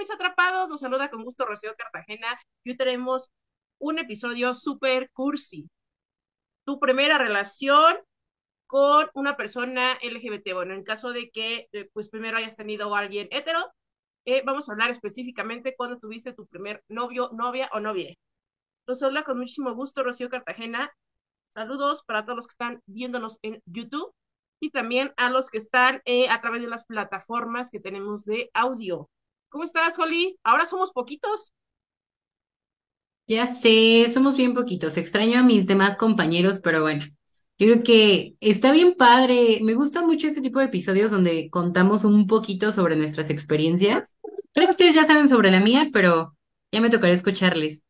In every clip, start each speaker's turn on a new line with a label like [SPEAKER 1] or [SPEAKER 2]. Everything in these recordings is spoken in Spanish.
[SPEAKER 1] mis atrapados? Nos saluda con gusto Rocío Cartagena y hoy tenemos un episodio súper cursi. Tu primera relación con una persona LGBT. Bueno, en caso de que eh, pues primero hayas tenido a alguien hetero, eh, vamos a hablar específicamente cuando tuviste tu primer novio, novia o novia. Nos habla con muchísimo gusto Rocío Cartagena. Saludos para todos los que están viéndonos en YouTube y también a los que están eh, a través de las plataformas que tenemos de audio. ¿Cómo estás, Holly? Ahora somos poquitos.
[SPEAKER 2] Ya sé, somos bien poquitos. Extraño a mis demás compañeros, pero bueno, yo creo que está bien padre. Me gusta mucho este tipo de episodios donde contamos un poquito sobre nuestras experiencias. Creo que ustedes ya saben sobre la mía, pero ya me tocará escucharles.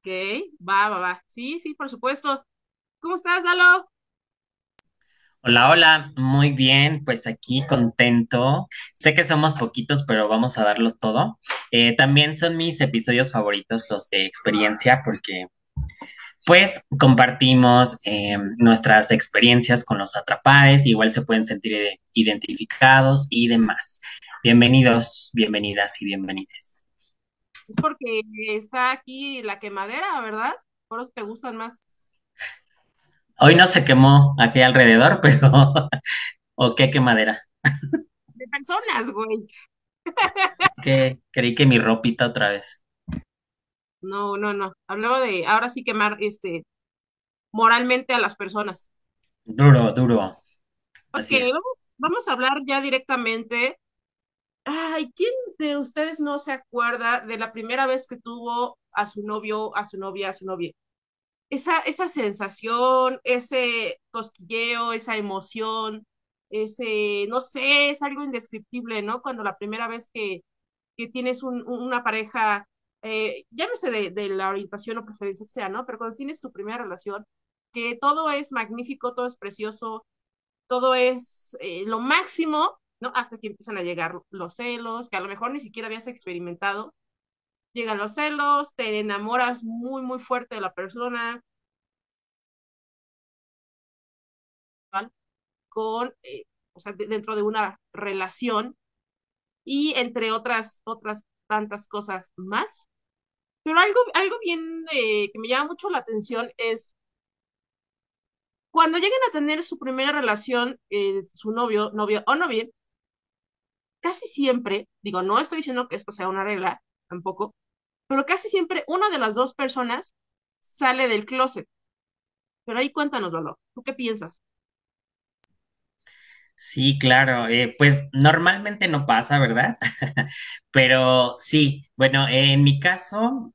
[SPEAKER 1] Ok, va, va, va. Sí, sí, por supuesto. ¿Cómo estás, Dalo?
[SPEAKER 3] Hola, hola, muy bien, pues aquí contento. Sé que somos poquitos, pero vamos a darlo todo. Eh, también son mis episodios favoritos los de experiencia porque pues compartimos eh, nuestras experiencias con los atrapados, igual se pueden sentir identificados y demás. Bienvenidos, bienvenidas y bienvenides.
[SPEAKER 1] Es porque está aquí la quemadera, ¿verdad? Por eso te gustan más.
[SPEAKER 3] Hoy no se quemó aquí alrededor, pero ¿o qué quemadera?
[SPEAKER 1] De personas, güey.
[SPEAKER 3] Que creí que mi ropita otra vez.
[SPEAKER 1] No, no, no. Hablaba de ahora sí quemar este moralmente a las personas.
[SPEAKER 3] Duro, duro.
[SPEAKER 1] Ok,
[SPEAKER 3] es.
[SPEAKER 1] vamos, vamos a hablar ya directamente. Ay, ¿quién de ustedes no se acuerda de la primera vez que tuvo a su novio, a su novia, a su novia? Esa, esa sensación, ese cosquilleo, esa emoción, ese, no sé, es algo indescriptible, ¿no? Cuando la primera vez que, que tienes un, una pareja, eh, llámese de, de la orientación o preferencia que sea, ¿no? Pero cuando tienes tu primera relación, que todo es magnífico, todo es precioso, todo es eh, lo máximo, ¿no? Hasta que empiezan a llegar los celos, que a lo mejor ni siquiera habías experimentado. Llegan los celos, te enamoras muy, muy fuerte de la persona, con, eh, o sea, de, dentro de una relación y entre otras, otras tantas cosas más. Pero algo, algo bien eh, que me llama mucho la atención es cuando lleguen a tener su primera relación, eh, su novio, novio o novia, casi siempre, digo, no estoy diciendo que esto sea una regla tampoco, pero casi siempre una de las dos personas sale del closet. Pero ahí cuéntanos, Lolo, ¿tú qué piensas?
[SPEAKER 3] Sí, claro. eh, pues normalmente no pasa, ¿verdad? Pero sí, bueno, en mi caso,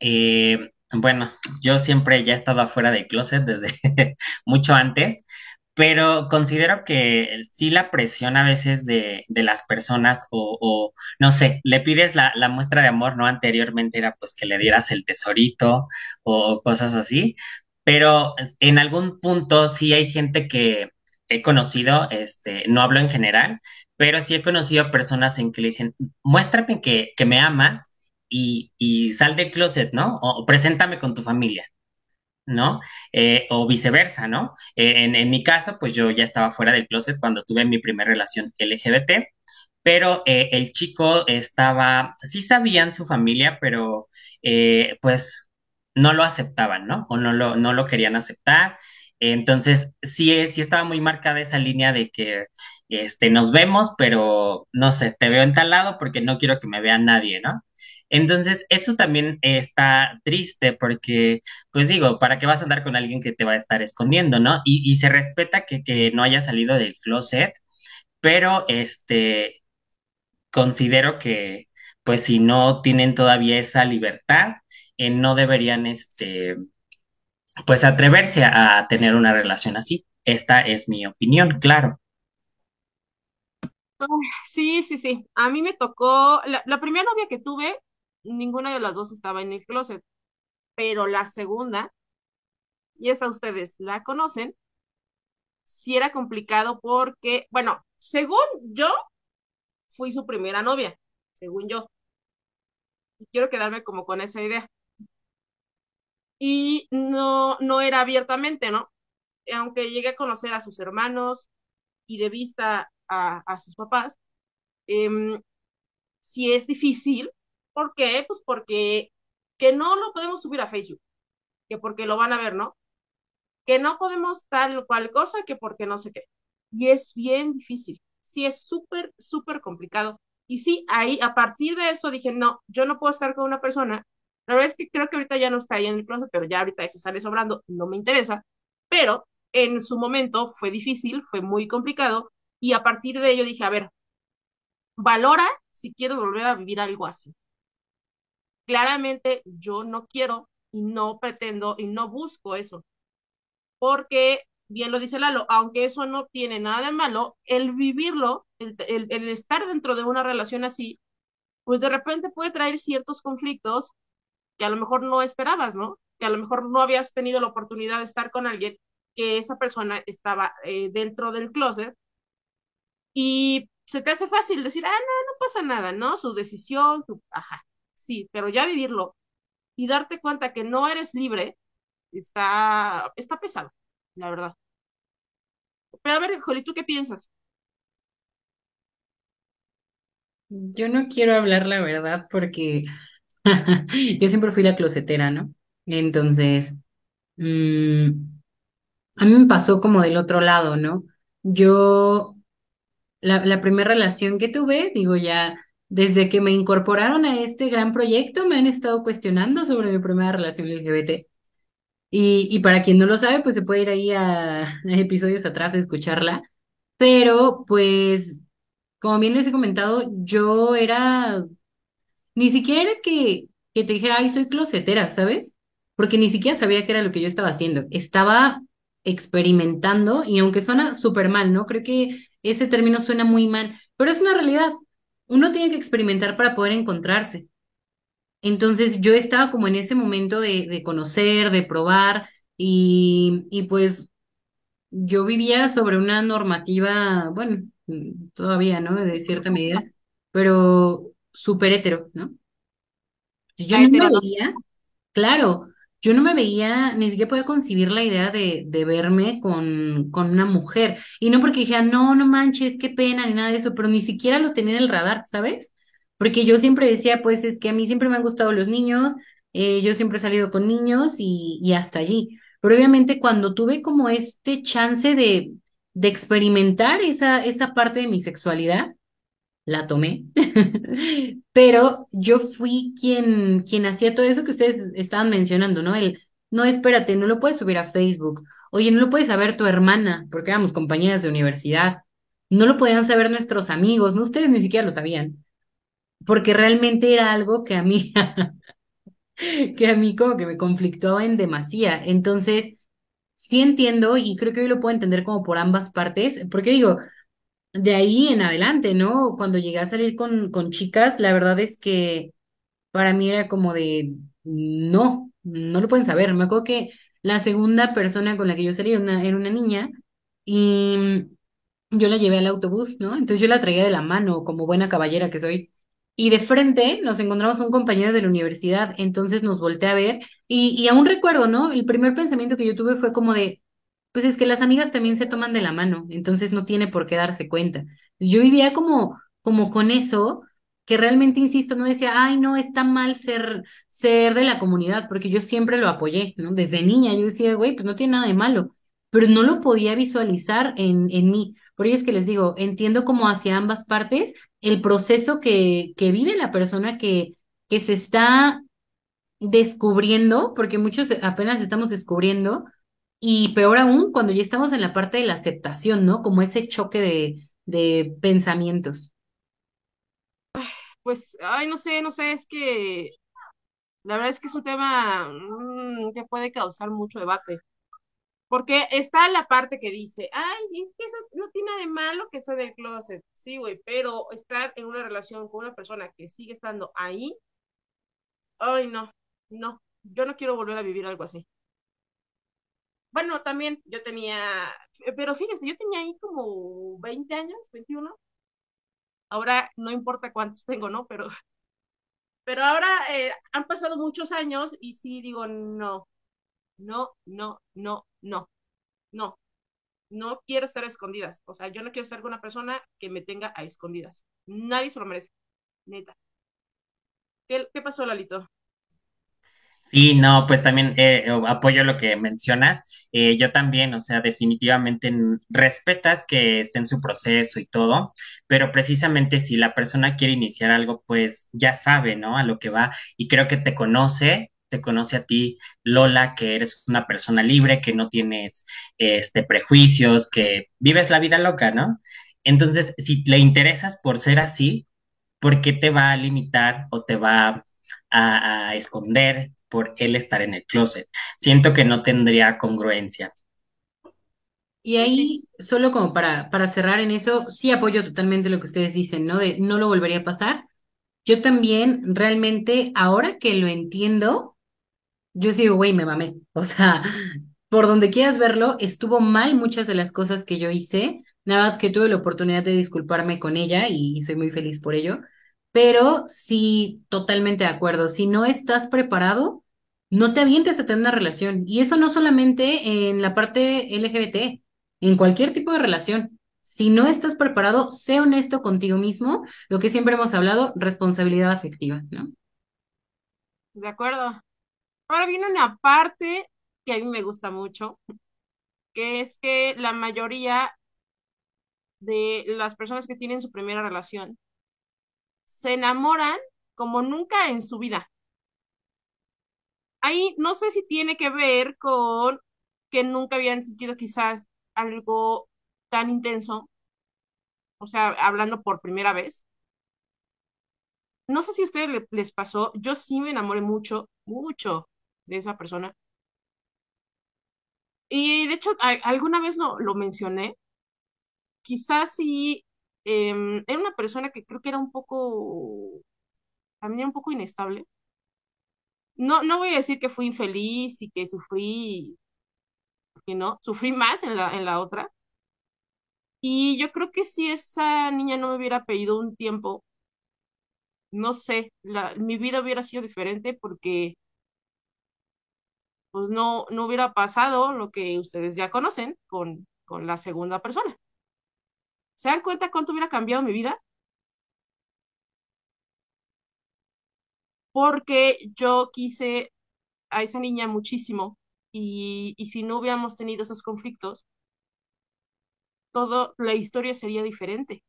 [SPEAKER 3] eh, bueno, yo siempre ya he estado afuera del closet desde mucho antes, pero considero que sí la presión a veces de, de las personas o, o, no sé, le pides la, muestra de amor, ¿no? Anteriormente era pues que le dieras el tesorito o cosas así, pero en algún punto sí hay gente que he conocido, este, no hablo en general, pero sí he conocido personas en que le dicen, muéstrame que, que me amas y, y sal del closet, ¿no? O, o preséntame con tu familia. ¿No? Eh, o viceversa, ¿no? Eh, en, en, mi caso, pues yo ya estaba fuera del closet cuando tuve mi primera relación LGBT, pero eh, el chico estaba, sí sabían su familia, pero pues no lo aceptaban, ¿no? O no lo, no lo querían aceptar. Entonces, sí, sí estaba muy marcada esa línea de que este, nos vemos, pero no sé, te veo en tal lado porque no quiero que me vea nadie, ¿no? Entonces, eso también está triste porque, pues digo, ¿para qué vas a andar con alguien que te va a estar escondiendo, ¿no? Y, se respeta que, que no haya salido del closet, pero este, considero que, pues si no tienen todavía esa libertad, eh, no deberían, este, pues atreverse a tener una relación así. Esta es mi opinión, claro.
[SPEAKER 1] Ay, Sí, sí, sí. A mí me tocó, la, la primera novia que tuve, ninguna de las dos estaba en el closet, pero la segunda, y esa ustedes la conocen, sí era complicado porque, bueno, según yo, fui su primera novia, según yo, y quiero quedarme como con esa idea. Y no, no era abiertamente, ¿no? Aunque llegué a conocer a sus hermanos y de vista a, sus papás, em, si es difícil. ¿Por qué? Pues porque que no lo podemos subir a Facebook, que porque lo van a ver, ¿no? Que no podemos tal cual cosa, que porque no sé qué. Y es bien difícil. Sí, es súper, súper complicado. Y sí, ahí, a partir de eso dije, no, yo no puedo estar con una persona. La verdad es que creo que ahorita ya no está ahí en el closet, pero ya ahorita eso sale sobrando, no me interesa. Pero en su momento fue difícil, fue muy complicado. Y a partir de ello dije, a ver, valora si quieres volver a vivir algo así. Claramente yo no quiero y no pretendo y no busco eso. Porque, bien lo dice Lalo, aunque eso no tiene nada de malo, el vivirlo, el, estar dentro de una relación así, pues de repente puede traer ciertos conflictos que a lo mejor no esperabas, ¿no? Que a lo mejor no habías tenido la oportunidad de estar con alguien que esa persona estaba eh, dentro del closet y se te hace fácil decir, ah, no, no pasa nada, ¿no? Su decisión, su, ajá, sí, pero ya vivirlo y darte cuenta que no eres libre está, está pesado, la verdad. Pero a ver, Joli, ¿tú qué piensas?
[SPEAKER 2] Yo no quiero hablar la verdad porque yo siempre fui la closetera, ¿no? Entonces, mmm, a mí me pasó como del otro lado, ¿no? Yo, la, primera relación que tuve, digo ya, desde que me incorporaron a este gran proyecto, me han estado cuestionando sobre mi primera relación LGBT. Y, y para quien no lo sabe, pues se puede ir ahí a, a episodios atrás a escucharla. Pero, pues, como bien les he comentado, yo era, ni siquiera era que, que te dijera, ay, soy closetera, ¿sabes? Porque ni siquiera sabía qué era lo que yo estaba haciendo. Estaba experimentando y aunque suena súper mal, ¿no? Creo que ese término suena muy mal, pero es una realidad. Uno tiene que experimentar para poder encontrarse. Entonces yo estaba como en ese momento de, de conocer, de probar y, y pues yo vivía sobre una normativa, bueno, todavía, ¿no? De cierta medida, pero súper hetero, ¿no? Yo no me veía, claro, yo no me veía, ni siquiera podía concebir la idea de, de verme con, con una mujer. Y no porque dijera, no, no manches, qué pena, ni nada de eso, pero ni siquiera lo tenía en el radar, ¿sabes? Porque yo siempre decía, pues es que a mí siempre me han gustado los niños, eh, yo siempre he salido con niños y, y hasta allí. Pero obviamente cuando tuve como este chance de, de experimentar esa, esa parte de mi sexualidad, la tomé, pero yo fui quien, quien hacía todo eso que ustedes estaban mencionando, ¿no? El, no, espérate, no lo puedes subir a Facebook. Oye, no lo puedes saber tu hermana, porque éramos compañeras de universidad. No lo podían saber nuestros amigos, no, ustedes ni siquiera lo sabían, porque realmente era algo que a mí, que a mí como que me conflictuaba en demasía. Entonces, sí entiendo y creo que hoy lo puedo entender como por ambas partes, porque digo, de ahí en adelante, ¿no? Cuando llegué a salir con, con chicas, la verdad es que para mí era como de, no, no lo pueden saber. Me acuerdo que la segunda persona con la que yo salí era una, era una niña y yo la llevé al autobús, ¿no? Entonces yo la traía de la mano, como buena caballera que soy. Y de frente nos encontramos un compañero de la universidad, entonces nos volteé a ver y, y aún recuerdo, ¿no? El primer pensamiento que yo tuve fue como de, pues es que las amigas también se toman de la mano, entonces no tiene por qué darse cuenta. Yo vivía como, como con eso, que realmente, insisto, no decía, ay, no, está mal ser, ser de la comunidad, porque yo siempre lo apoyé, ¿no? Desde niña yo decía, güey, pues no tiene nada de malo, pero no lo podía visualizar en, en mí. Por ello es que les digo, entiendo como hacia ambas partes el proceso que, que vive la persona que, que se está descubriendo, porque muchos apenas estamos descubriendo y peor aún, cuando ya estamos en la parte de la aceptación, ¿no? Como ese choque de, de pensamientos.
[SPEAKER 1] Pues, ay, no sé, no sé, es que la verdad es que es un tema mm, que puede causar mucho debate. Porque está la parte que dice, ay, eso no tiene nada de malo que esté del closet. Sí, güey, pero estar en una relación con una persona que sigue estando ahí, ay, no, no, yo no quiero volver a vivir algo así. Bueno, también yo tenía, pero fíjense, yo tenía ahí como 20 años, 21. Ahora no importa cuántos tengo, ¿no? Pero, pero ahora eh, han pasado muchos años y sí digo, no, no, no, no, no, no, no quiero estar a escondidas. O sea, yo no quiero estar con una persona que me tenga a escondidas. Nadie se lo merece, neta. ¿Qué, qué pasó, Lalito?
[SPEAKER 3] Sí, no, pues también eh, apoyo lo que mencionas. Eh, yo también, o sea, definitivamente respetas que esté en su proceso y todo, pero precisamente si la persona quiere iniciar algo, pues ya sabe, ¿no? A lo que va y creo que te conoce, te conoce a ti, Lola, que eres una persona libre, que no tienes este prejuicios, que vives la vida loca, ¿no? Entonces, si le interesas por ser así, ¿por qué te va a limitar o te va a esconder por él estar en el closet? Siento que no tendría congruencia.
[SPEAKER 2] Y ahí, solo como para, para cerrar en eso, sí apoyo totalmente lo que ustedes dicen, ¿no? De no lo volvería a pasar. Yo también, realmente, ahora que lo entiendo, yo sí digo, güey, me mamé. O sea, por donde quieras verlo, estuvo mal muchas de las cosas que yo hice. Nada más que tuve la oportunidad de disculparme con ella y, y soy muy feliz por ello. Pero sí, totalmente de acuerdo. Si no estás preparado, no te avientes a tener una relación. Y eso no solamente en la parte LGBT, en cualquier tipo de relación. Si no estás preparado, sé honesto contigo mismo, lo que siempre hemos hablado, responsabilidad afectiva, ¿no?
[SPEAKER 1] de acuerdo. Ahora viene una parte que a mí me gusta mucho, que es que la mayoría de las personas que tienen su primera relación se enamoran como nunca en su vida. Ahí no sé si tiene que ver con que nunca habían sentido quizás algo tan intenso, o sea, hablando por primera vez. No sé si a ustedes le- les pasó, yo sí me enamoré mucho, mucho de esa persona. Y de hecho, alguna vez lo, lo mencioné, quizás sí, em, era una persona que creo que era un poco, también un poco inestable. No, no voy a decir que fui infeliz y que sufrí, porque no, sufrí más en la, en la otra. Y yo creo que si esa niña no me hubiera pedido un tiempo, no sé, mi vida hubiera sido diferente porque pues no, no hubiera pasado lo que ustedes ya conocen con, con la segunda persona. ¿Se dan cuenta cuánto hubiera cambiado mi vida? Porque yo quise a esa niña muchísimo y, y si no hubiéramos tenido esos conflictos, todo, la historia sería diferente.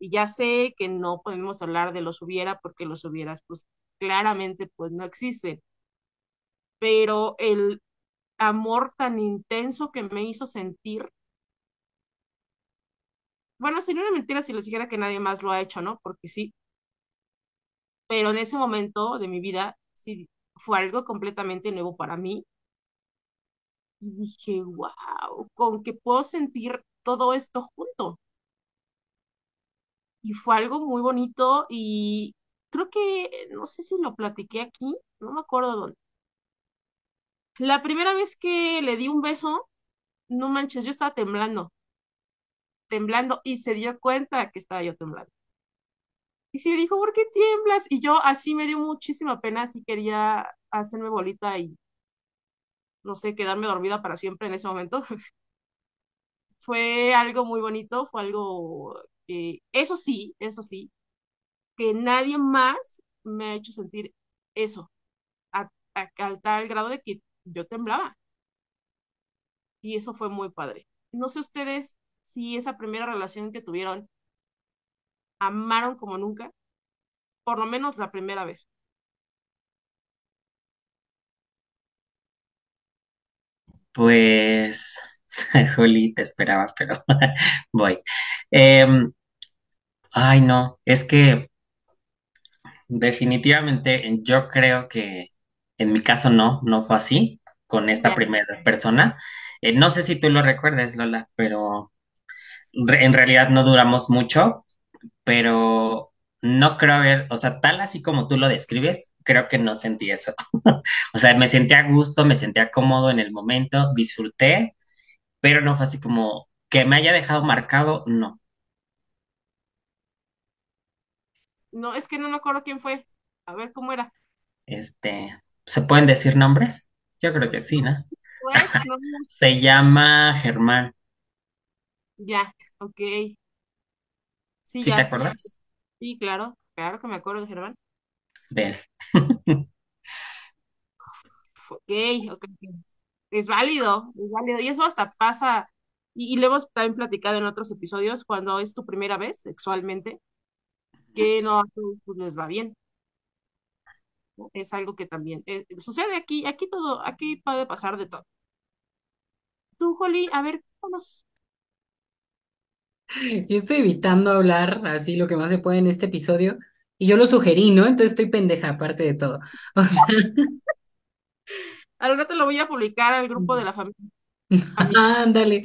[SPEAKER 1] Y ya sé que no podemos hablar de los hubiera porque los hubieras, pues claramente, pues no existen. Pero el amor tan intenso que me hizo sentir, bueno, sería una mentira si les dijera que nadie más lo ha hecho, ¿no? Porque sí, pero en ese momento de mi vida, sí, fue algo completamente nuevo para mí. Y dije, wow, con que puedo sentir todo esto junto. Y fue algo muy bonito y creo que, no sé si lo platiqué aquí, no me acuerdo dónde. La primera vez que le di un beso, no manches, yo estaba temblando, temblando y se dio cuenta que estaba yo temblando. Y sí me dijo, ¿por qué tiemblas? Y yo así me dio muchísima pena, así quería hacerme bolita y, no sé, quedarme dormida para siempre en ese momento. Fue algo muy bonito, fue algo que, eso sí, eso sí, que nadie más me ha hecho sentir eso, a, a tal grado de que yo temblaba. Y eso fue muy padre. No sé ustedes si esa primera relación que tuvieron amaron como nunca, por lo menos la primera vez.
[SPEAKER 3] Pues, Juli, te esperaba, pero voy. Em, ay, no, es que definitivamente yo creo que en mi caso no, no fue así con esta primera persona. Eh, no sé si tú lo recuerdes, Lola, pero re- en realidad no duramos mucho, pero no creo haber, o sea, tal así como tú lo describes, creo que no sentí eso. O sea, me sentía a gusto, me sentía cómodo en el momento, disfruté, pero no fue así como que me haya dejado marcado, no.
[SPEAKER 1] no, es que no me acuerdo quién fue. A ver cómo era.
[SPEAKER 3] Este, ¿se pueden decir nombres? Yo creo que sí, ¿no?
[SPEAKER 1] pues, no,
[SPEAKER 3] Se llama Germán.
[SPEAKER 1] ya, ok. Sí,
[SPEAKER 3] ¿Sí te
[SPEAKER 1] ya,
[SPEAKER 3] acuerdas?
[SPEAKER 1] Sí, claro, claro que me acuerdo Germán.
[SPEAKER 3] Ven.
[SPEAKER 1] Ok, ok. Es válido, es válido. Y eso hasta pasa, y, y lo hemos también platicado en otros episodios, cuando es tu primera vez sexualmente, que no pues, les va bien. Es algo que también eh, sucede aquí, aquí todo, aquí puede pasar de todo. Tú, Holly, a ver, vamos.
[SPEAKER 2] Yo estoy evitando hablar así lo que más se puede en este episodio y yo lo sugerí, ¿no? Entonces estoy pendeja aparte de todo. O sea,
[SPEAKER 1] Al rato lo voy a publicar al grupo de la familia.
[SPEAKER 2] ándale.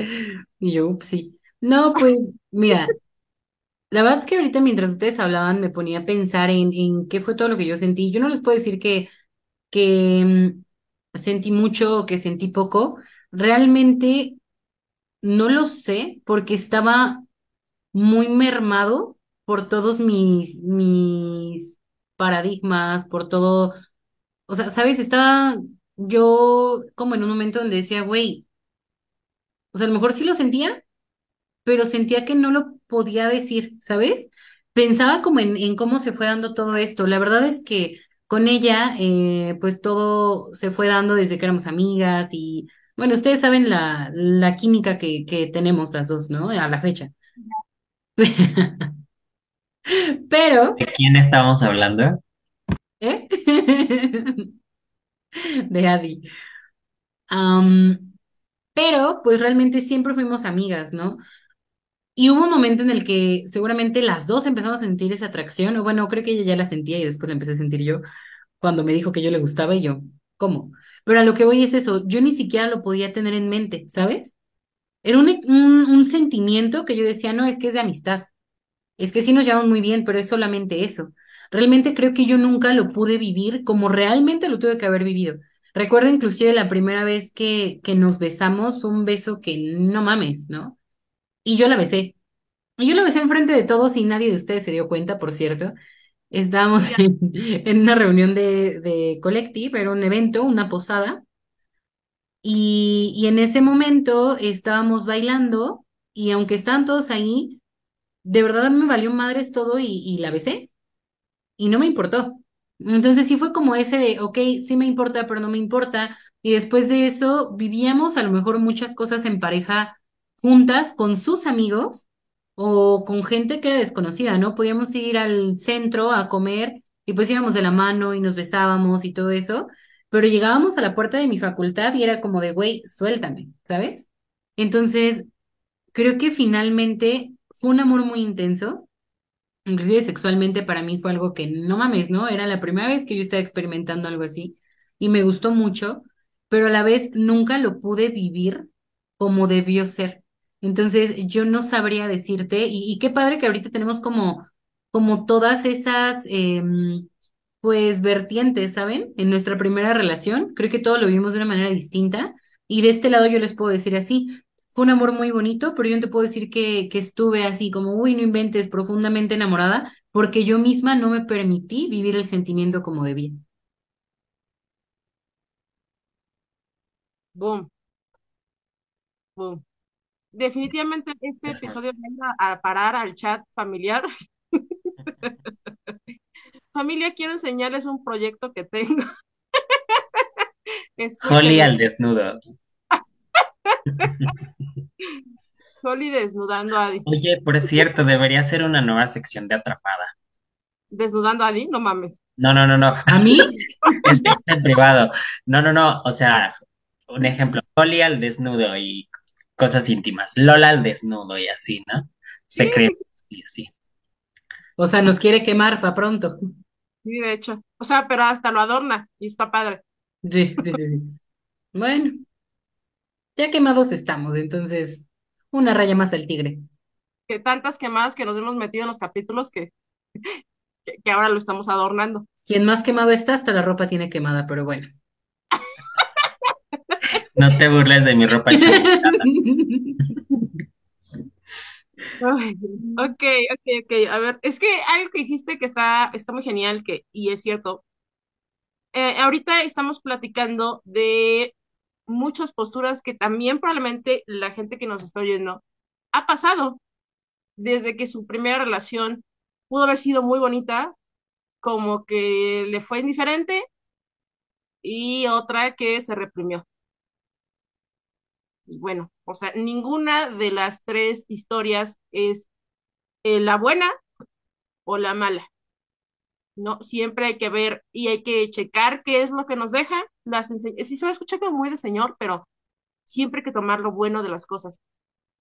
[SPEAKER 2] Y yo, ups, sí. No, pues mira, la verdad es que ahorita mientras ustedes hablaban me ponía a pensar en, en qué fue todo lo que yo sentí. Yo no les puedo decir que, que mm, sentí mucho o que sentí poco. Realmente no lo sé porque estaba muy mermado por todos mis, mis paradigmas, por todo, o sea, ¿sabes? Estaba yo como en un momento donde decía, güey, o sea, a lo mejor sí lo sentía, pero sentía que no lo podía decir, ¿sabes? Pensaba como en, cómo se fue dando todo esto. La verdad es que con ella, eh, pues todo se fue dando desde que éramos amigas y, bueno, ustedes saben la, la química que, que tenemos las dos, ¿no? A la fecha. Pero,
[SPEAKER 3] ¿De quién estamos hablando?
[SPEAKER 2] ¿eh? De Adi. Pero, pues realmente siempre fuimos amigas, ¿no? Y hubo un momento en el que seguramente las dos empezamos a sentir esa atracción, o bueno, creo que ella ya la sentía y después la empecé a sentir yo, cuando me dijo que yo le gustaba y yo, ¿cómo? Pero a lo que voy es eso, yo ni siquiera lo podía tener en mente, ¿sabes? Era un, un, un sentimiento que yo decía, no, es que es de amistad. Es que sí nos llevamos muy bien, pero es solamente eso. Realmente creo que yo nunca lo pude vivir como realmente lo tuve que haber vivido. Recuerdo inclusive la primera vez que, que nos besamos, fue un beso que no mames, ¿no? Y yo la besé. Y yo la besé enfrente de todos y nadie de ustedes se dio cuenta, por cierto. Estábamos en, en una reunión de, de Collective, era un evento, una posada, y, en ese momento estábamos bailando y aunque estaban todos ahí, de verdad me valió madres todo y, y la besé y no me importó. Entonces sí fue como ese de, ok, sí me importa, pero no me importa. Y después de eso vivíamos a lo mejor muchas cosas en pareja juntas con sus amigos o con gente que era desconocida, ¿no? Podíamos ir al centro a comer y pues íbamos de la mano y nos besábamos y todo eso, pero llegábamos a la puerta de mi facultad y era como de, güey, suéltame, ¿sabes? Entonces, creo que finalmente fue un amor muy intenso Inclusive sexualmente para mí fue algo que no mames, ¿no? Era la primera vez que yo estaba experimentando algo así y me gustó mucho, pero a la vez nunca lo pude vivir como debió ser. Entonces yo no sabría decirte y, qué padre que ahorita tenemos como, como todas esas, em, pues, vertientes, ¿saben? En nuestra primera relación, creo que todo lo vimos de una manera distinta y de este lado yo les puedo decir así. Fue un amor muy bonito, pero yo no te puedo decir que, que estuve así como, uy, no inventes, profundamente enamorada, porque yo misma no me permití vivir el sentimiento como debía.
[SPEAKER 1] boom, boom. Definitivamente este episodio va a parar al chat familiar. Familia, quiero enseñarles un proyecto que tengo.
[SPEAKER 3] Holly al desnudo.
[SPEAKER 1] Holly desnudando a Adi.
[SPEAKER 3] Oye, por cierto, debería ser una nueva sección de Atrapada.
[SPEAKER 1] Desnudando a Adi, no mames.
[SPEAKER 3] No, no, no, no.
[SPEAKER 2] ¿A mí?
[SPEAKER 3] Es que es en privado. No, no, no. O sea, un ejemplo, Holly al desnudo y cosas íntimas. Lola al desnudo y así, ¿no?
[SPEAKER 1] Sí,
[SPEAKER 3] Secretos y así.
[SPEAKER 2] O sea, nos quiere quemar para pronto.
[SPEAKER 1] Sí, de hecho. O sea, pero hasta lo adorna y está padre.
[SPEAKER 2] Sí, sí, sí, sí. Bueno, ya quemados estamos, entonces, una raya más al tigre.
[SPEAKER 1] Que tantas quemadas que nos hemos metido en los capítulos que, que, que ahora lo estamos adornando.
[SPEAKER 2] Quien más quemado está, hasta la ropa tiene quemada, pero bueno.
[SPEAKER 3] No te burles de mi ropa chamuscada.
[SPEAKER 1] Ok, ok, ok. A ver, es que algo que dijiste que está, está muy genial, que, y es cierto. Eh, ahorita estamos platicando de muchas posturas que también probablemente la gente que nos está oyendo ha pasado desde que su primera relación pudo haber sido muy bonita, como que le fue indiferente y otra que se reprimió. Y bueno, o sea, ninguna de las tres historias es eh, la buena o la mala. No, siempre hay que ver y hay que checar qué es lo que nos deja las. Sí se va a escuchar como muy de señor, pero siempre hay que tomar lo bueno de las cosas.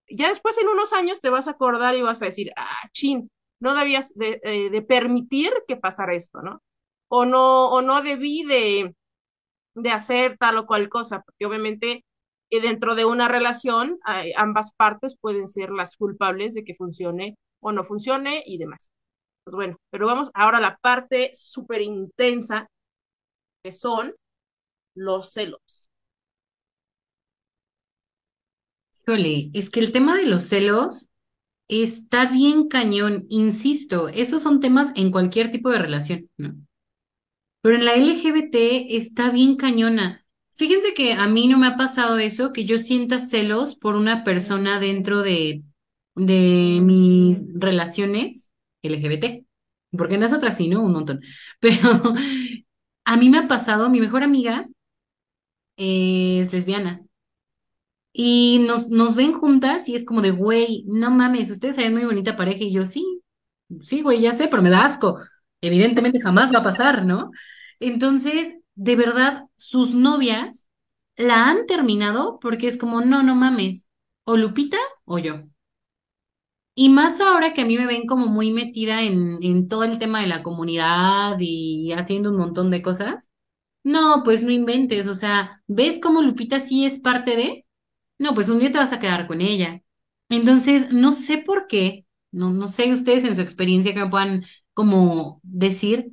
[SPEAKER 1] Ya después en unos años te vas a acordar y vas a decir, ah, chin, no debías de, eh, de permitir que pasara esto, ¿no? O no, o no debí de, de hacer tal o cual cosa, porque obviamente dentro de una relación eh, ambas partes pueden ser las culpables de que funcione o no funcione y demás. Pues bueno, pero vamos ahora a la parte súper intensa, que son los celos.
[SPEAKER 2] Híjole, es que el tema de los celos está bien cañón, insisto, esos son temas en cualquier tipo de relación, ¿no? Pero en la LGBT está bien cañona. Fíjense que a mí no me ha pasado eso, que yo sienta celos por una persona dentro de, mis relaciones LGBT. Porque en las otras sí, ¿no? Un montón. Pero a mí me ha pasado, mi mejor amiga es lesbiana. Y nos, nos ven juntas y es como de, güey, no mames, ustedes saben muy bonita pareja. Y yo, sí, sí, güey, ya sé, pero me da asco. Evidentemente jamás va a pasar, ¿no? Entonces, de verdad, sus novias la han terminado porque es como, no, no mames, o Lupita o yo. Y más ahora que a mí me ven como muy metida en, en todo el tema de la comunidad y haciendo un montón de cosas. No, pues no inventes, o sea, ¿ves cómo Lupita sí es parte de? No, pues un día te vas a quedar con ella. Entonces, no sé por qué, no, no sé ustedes en su experiencia que me puedan como decir,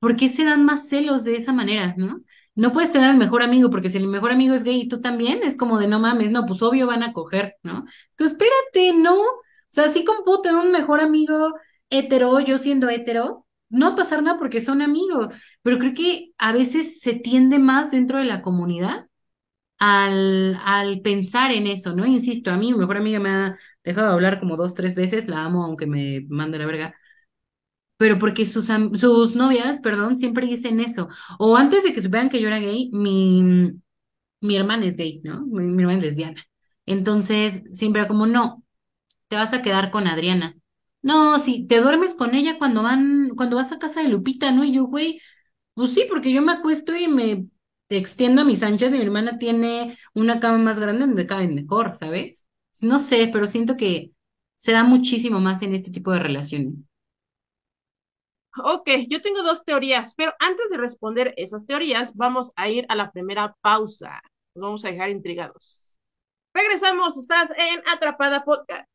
[SPEAKER 2] ¿por qué se dan más celos de esa manera, no? No puedes tener al mejor amigo, porque si el mejor amigo es gay y tú también, es como de no mames, no, pues obvio van a coger, ¿no? Entonces, espérate, no. O sea, así como puedo tener un mejor amigo hetero, yo siendo hetero, no va a pasar nada porque son amigos, pero creo que a veces se tiende más dentro de la comunidad al, al pensar en eso, ¿no? Insisto, a mí mi mejor amiga me ha dejado de hablar como dos, tres veces, la amo aunque me mande la verga, pero porque sus, sus novias, perdón, siempre dicen eso. O antes de que supieran que yo era gay, mi, mi hermana es gay, ¿no? Mi, hermana es lesbiana. Entonces, siempre como, no, te vas a quedar con Adriana. No, si te duermes con ella cuando van, cuando vas a casa de Lupita, ¿no? Y yo, güey, pues sí, porque yo me acuesto y me extiendo a mis anchas y mi hermana tiene una cama más grande donde caben mejor, ¿sabes? No sé, pero siento que se da muchísimo más en este tipo de relaciones.
[SPEAKER 1] Ok, yo tengo dos teorías, pero antes de responder esas teorías, vamos a ir a la primera pausa. Nos vamos a dejar intrigados. Regresamos, estás en Atrapada Podcast.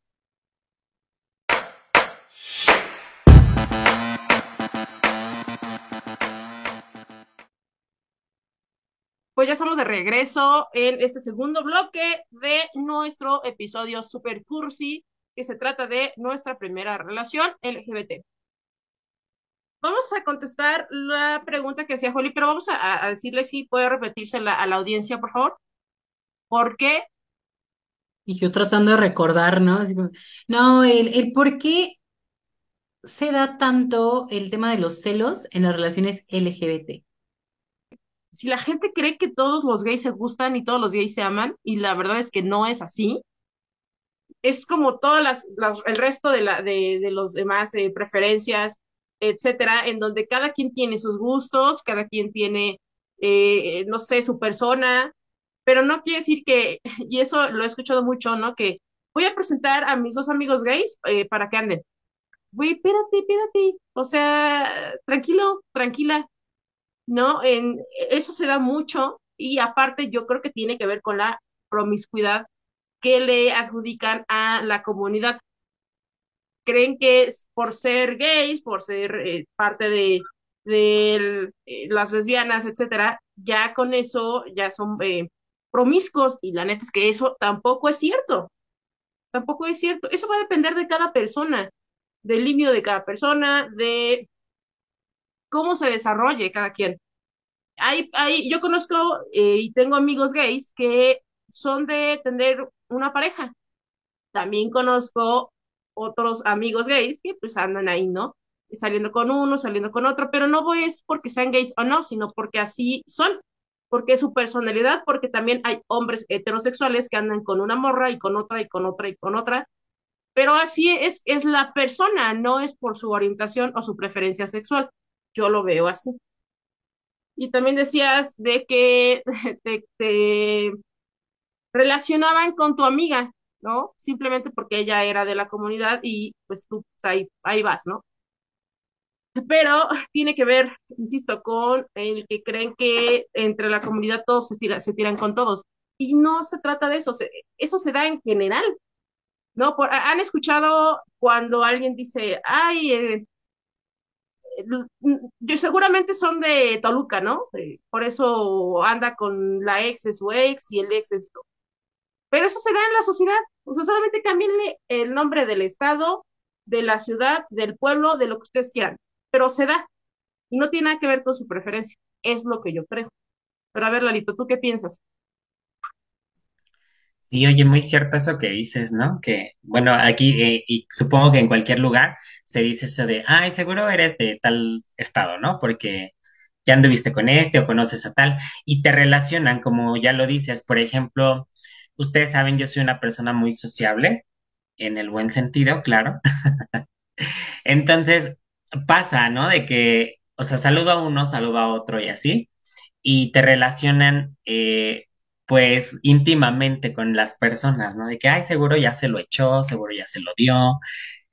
[SPEAKER 1] Pues ya estamos de regreso en este segundo bloque de nuestro episodio Super Cursi, que se trata de nuestra primera relación LGBT. Vamos a contestar la pregunta que hacía Holly, pero vamos a, a decirle si puede repetirse la, a la audiencia, por favor. ¿Por qué?
[SPEAKER 2] Y yo tratando de recordar, ¿no? No, el, el por qué se da tanto el tema de los celos en las relaciones LGBT.
[SPEAKER 1] Si la gente cree que todos los gays se gustan y todos los gays se aman, y la verdad es que no es así, es como todas las, las el resto de, la, de, de los demás eh, preferencias, etcétera, en donde cada quien tiene sus gustos, cada quien tiene, eh, no sé, su persona, pero no quiere decir que, y eso lo he escuchado mucho, ¿no? Que voy a presentar a mis dos amigos gays eh, para que anden. Güey, espérate, espérate, o sea, tranquilo, tranquila, ¿no? En, eso se da mucho y aparte yo creo que tiene que ver con la promiscuidad que le adjudican a la comunidad creen que por ser gays, por ser eh, parte de, eh, las lesbianas, etcétera, ya con eso ya son eh, promiscuos y la neta es que eso tampoco es cierto. Tampoco es cierto. Eso va a depender de cada persona, del limpio de cada persona, de cómo se desarrolle cada quien. Hay, hay, yo conozco y tengo amigos gays que son de tener una pareja. También conozco otros amigos gays que pues andan ahí, ¿no? saliendo con uno, saliendo con otro, pero no es porque sean gays o no, sino porque así son, porque es su personalidad, porque también hay hombres heterosexuales que andan con una morra y con otra y con otra y con otra, pero así es, es la persona, no es por su orientación o su preferencia sexual. Yo lo veo así. Y también decías de que te, te relacionaban con tu amiga, ¿no? Simplemente porque ella era de la comunidad y pues tú pues, ahí, ahí vas, ¿no? Pero tiene que ver, insisto, con el que creen que entre la comunidad todos se, tira, se tiran con todos. Y no se trata de eso, eso se da en general, ¿no? Por, han escuchado cuando alguien dice, ay, eh, yo seguramente son de Toluca, ¿no? Eh, por eso anda con la ex de su ex y el ex es pero eso se da en la sociedad. O sea, solamente cambienle el nombre del estado, de la ciudad, del pueblo, de lo que ustedes quieran. Pero se da. Y no tiene nada que ver con su preferencia. Es lo que yo creo. Pero a ver, Lalito, ¿tú qué piensas?
[SPEAKER 3] Sí, oye, muy cierto eso que dices, ¿no? Que, bueno, aquí, eh, y supongo que en cualquier lugar se dice eso de, ay, seguro eres de tal estado, ¿no? Porque ya anduviste con este o conoces a tal, y te relacionan, como ya lo dices, por ejemplo, ustedes saben, yo soy una persona muy sociable, en el buen sentido, claro. Entonces, pasa, ¿no? De que, o sea, saludo a uno, saludo a otro y así, y te relacionan, eh, pues, íntimamente con las personas, ¿no? De que, ay, seguro ya se lo echó, seguro ya se lo dio,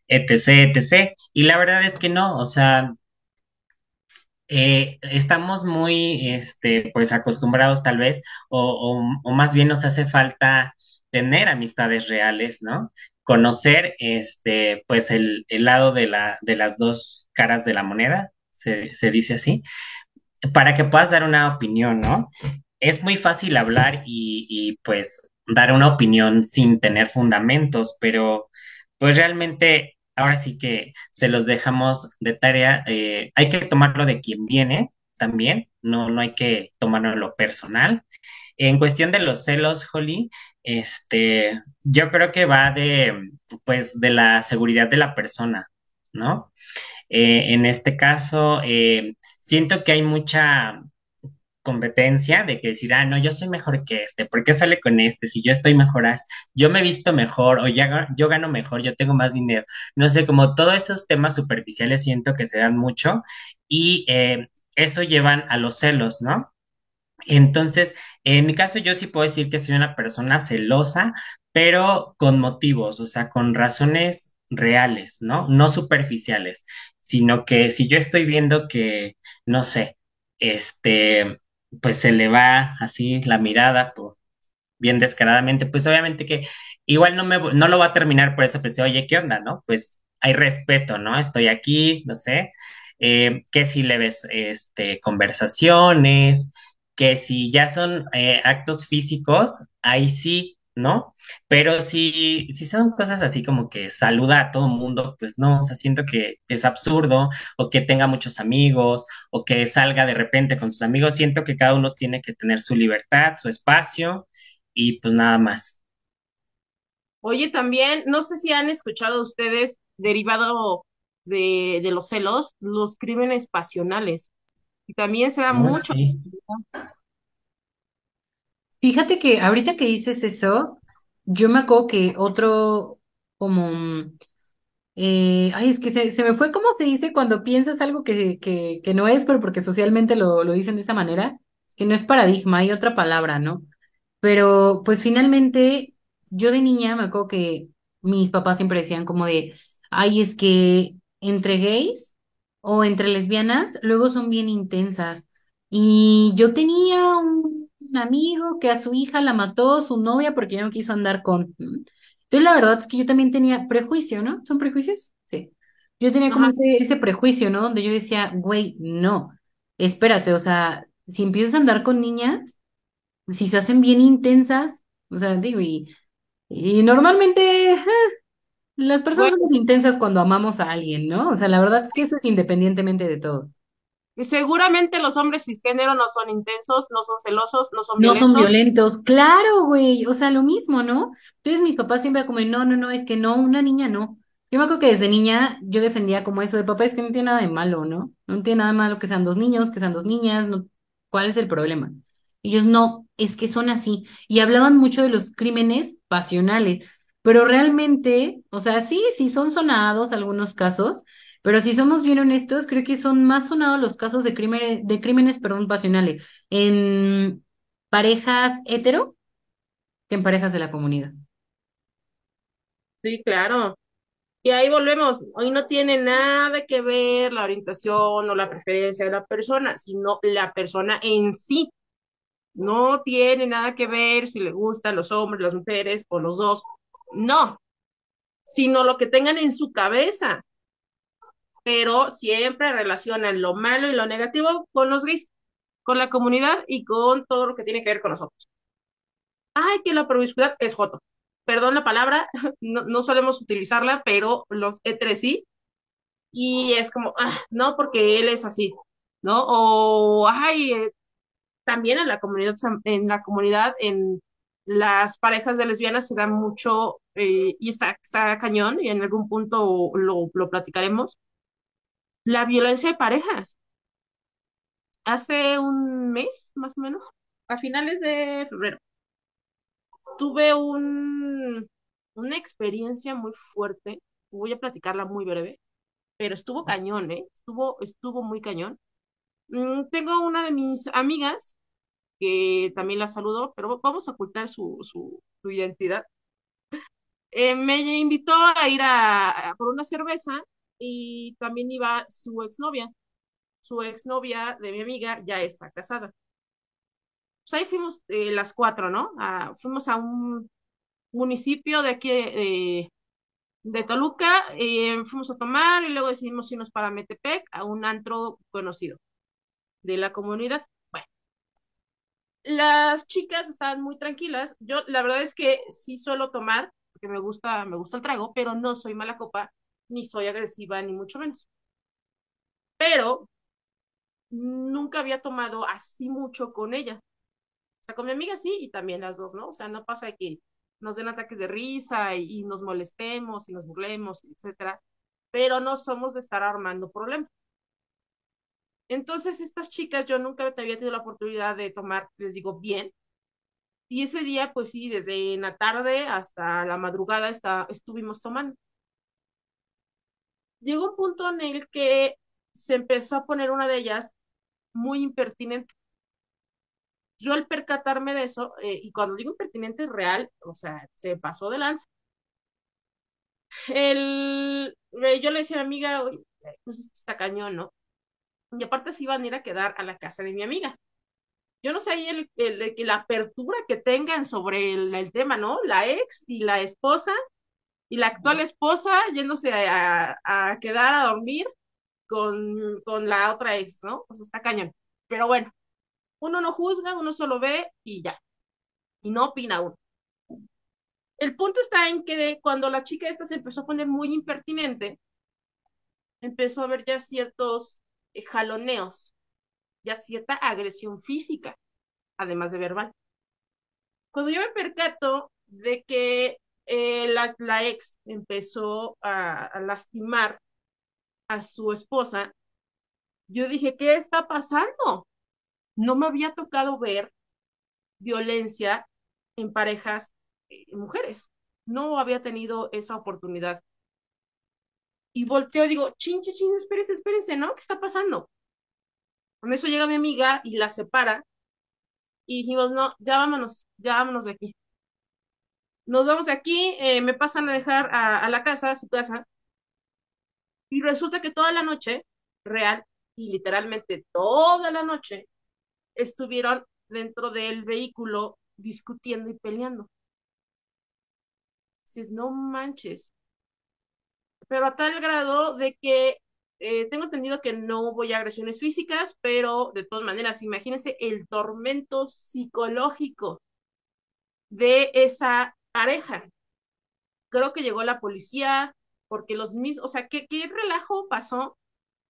[SPEAKER 3] etc., etc. Y la verdad es que no, o sea, eh, estamos muy, este, pues, acostumbrados tal vez, o, o, más bien nos hace falta tener amistades reales, ¿no? Conocer, este, pues, el, el lado de la, de las dos caras de la moneda, se, se dice así, para que puedas dar una opinión, ¿no? Es muy fácil hablar y, y, pues dar una opinión sin tener fundamentos, pero pues realmente ahora sí que se los dejamos de tarea. eh, hay que tomarlo de quien viene también, no, no hay que tomarlo lo personal. En cuestión de los celos, Holly, este, yo creo que va de, pues, de la seguridad de la persona, ¿no? Eh, en este caso, eh, siento que hay mucha competencia de que decir, ah, no, yo soy mejor que este, ¿por qué sale con este? Si yo estoy mejor, yo me visto mejor o ya, yo gano mejor, yo tengo más dinero. No sé, como todos esos temas superficiales siento que se dan mucho y eh, eso llevan a los celos, ¿no? Entonces, en mi caso, yo sí puedo decir que soy una persona celosa, pero con motivos, o sea, con razones reales, ¿no? No superficiales, sino que si yo estoy viendo que, no sé, este, pues se le va así la mirada por, bien descaradamente, pues obviamente que igual no me, no lo va a terminar por eso, pues, oye, ¿qué onda, no? Pues hay respeto, ¿no? Estoy aquí, no sé, eh, que si le ves, este, conversaciones, que si ya son eh, actos físicos, ahí sí, ¿no? Pero si, si son cosas así como que saluda a todo mundo, pues no, o sea, siento que es absurdo, o que tenga muchos amigos, o que salga de repente con sus amigos, siento que cada uno tiene que tener su libertad, su espacio y pues nada más.
[SPEAKER 1] Oye, también, no sé si han escuchado ustedes, derivado de, de los celos, los crímenes pasionales. Y también se da
[SPEAKER 3] Uy,
[SPEAKER 1] mucho.
[SPEAKER 3] sí.
[SPEAKER 2] Fíjate que ahorita que dices eso, yo me acuerdo que otro como mm, Eh, ay, es que se, se me fue cómo se dice cuando piensas algo que, que, que no es, pero porque socialmente lo, lo dicen de esa manera. Es que no es paradigma, hay otra palabra, ¿no? Pero pues finalmente, yo de niña me acuerdo que mis papás siempre decían como de, ay, es que entre gays o entre lesbianas luego son bien intensas. Y yo tenía un, un amigo que a su hija la mató su novia porque ya no quiso andar con... Entonces la verdad es que yo también tenía prejuicio, ¿no? ¿Son prejuicios? Sí. Yo tenía como ese, ese prejuicio, ¿no? Donde yo decía, güey, no, espérate, o sea, si empiezas a andar con niñas si se hacen bien intensas, o sea, digo, y, y normalmente eh, las personas
[SPEAKER 1] Bueno,
[SPEAKER 2] somos intensas cuando amamos a alguien, ¿no? O sea, la verdad es que eso es independientemente de todo.
[SPEAKER 1] Seguramente los hombres cisgénero no son intensos, no son celosos, no son
[SPEAKER 2] No son
[SPEAKER 1] violentos.
[SPEAKER 2] violentos, claro, güey, o sea, lo mismo, ¿no? Entonces mis papás siempre como, no, no, no, es que no, una niña no. Yo me acuerdo que desde niña yo defendía como eso de papá, es que no tiene nada de malo, ¿no? No tiene nada de malo que sean dos niños, que sean dos niñas, no, ¿cuál es el problema? Y ellos no, es que son así. Y hablaban mucho de los crímenes pasionales, pero realmente, o sea, sí, sí son sonados algunos casos, pero si somos bien honestos, creo que son más sonados los casos de crímenes, de crímenes, perdón, pasionales en parejas hetero que en parejas de la comunidad.
[SPEAKER 1] Sí, claro. Y ahí volvemos, hoy no tiene nada que ver la orientación o la preferencia de la persona, sino la persona en sí. No tiene nada que ver si le gustan los hombres, las mujeres o los dos. No, sino lo que tengan en su cabeza. Pero siempre relacionan lo malo y lo negativo con los gays, con la comunidad y con todo lo que tiene que ver con nosotros. Ay, que la promiscuidad es joto. Perdón la palabra, no, no solemos utilizarla, pero los E3 sí. Y es como, ah, no, porque él es así, ¿no? O, ay, eh, también en la comunidad, en la comunidad, en las parejas de lesbianas se da mucho, eh, y está, está cañón, y en algún punto lo, lo platicaremos, la violencia de parejas. Hace un mes, más o menos, a finales de febrero, tuve un, una experiencia muy fuerte, voy a platicarla muy breve, pero estuvo cañón, ¿eh? Estuvo, estuvo muy cañón. Mm, tengo una de mis amigas que también la saludo, pero vamos a ocultar su, su, su identidad. Eh, me invitó a ir a, a, por una cerveza y también iba su exnovia. Su exnovia de mi amiga ya está casada. Pues ahí fuimos eh, las cuatro, ¿no? Ah, fuimos a un municipio de aquí eh, de Toluca, eh, fuimos a tomar y luego decidimos irnos para Metepec a un antro conocido de la comunidad. Bueno, las chicas estaban muy tranquilas. Yo la verdad es que sí suelo tomar, porque me gusta, me gusta el trago, pero no soy mala copa, ni soy agresiva, ni mucho menos. Pero nunca había tomado así mucho con ellas. O sea, con mi amiga sí y también las dos, ¿no? O sea, no pasa que nos den ataques de risa y, nos molestemos y nos burlemos, etcétera, pero no somos de estar armando problemas. Entonces, estas chicas, yo nunca había tenido la oportunidad de tomar, les digo, bien. Y ese día, pues sí, desde la tarde hasta la madrugada está, estuvimos tomando. Llegó un punto en el que se empezó a poner una de ellas muy impertinente yo al percatarme de eso, eh, y cuando digo impertinente real, o sea, se pasó de lanza. El, eh, yo le decía a mi amiga, pues esto está cañón, ¿no? Y aparte se iban a ir a quedar a la casa de mi amiga. Yo no sé ahí el, el, la apertura que tengan sobre el, el, tema, ¿no? La ex y la esposa y la actual esposa yéndose a, a quedar a dormir con, con la otra ex, ¿no? Pues está cañón. Pero bueno, uno no juzga, uno solo ve y ya. Y no opina uno. El punto está en que de, cuando la chica esta se empezó a poner muy impertinente, empezó a ver ya ciertos eh, jaloneos, ya cierta agresión física, además de verbal. Cuando yo me percato de que eh, la, la, ex empezó a, lastimar a su esposa, yo dije, ¿qué está pasando? no me había tocado ver violencia en parejas eh, mujeres. No había tenido esa oportunidad. Y volteo y digo, chin, chin, espérense, espérense, ¿no? ¿Qué está pasando? Con eso llega mi amiga y la separa. Y dijimos, no, ya vámonos, ya vámonos de aquí. Nos vamos de aquí, eh, me pasan a dejar a, la casa, a su casa. Y resulta que toda la noche, real, y literalmente toda la noche, estuvieron dentro del vehículo discutiendo y peleando. Dices, no manches. Pero a tal grado de que eh, tengo entendido que no voy a agresiones físicas, pero de todas maneras, imagínense el tormento psicológico de esa pareja. Creo que llegó la policía, porque los mismos, o sea, ¿qué, qué relajo pasó?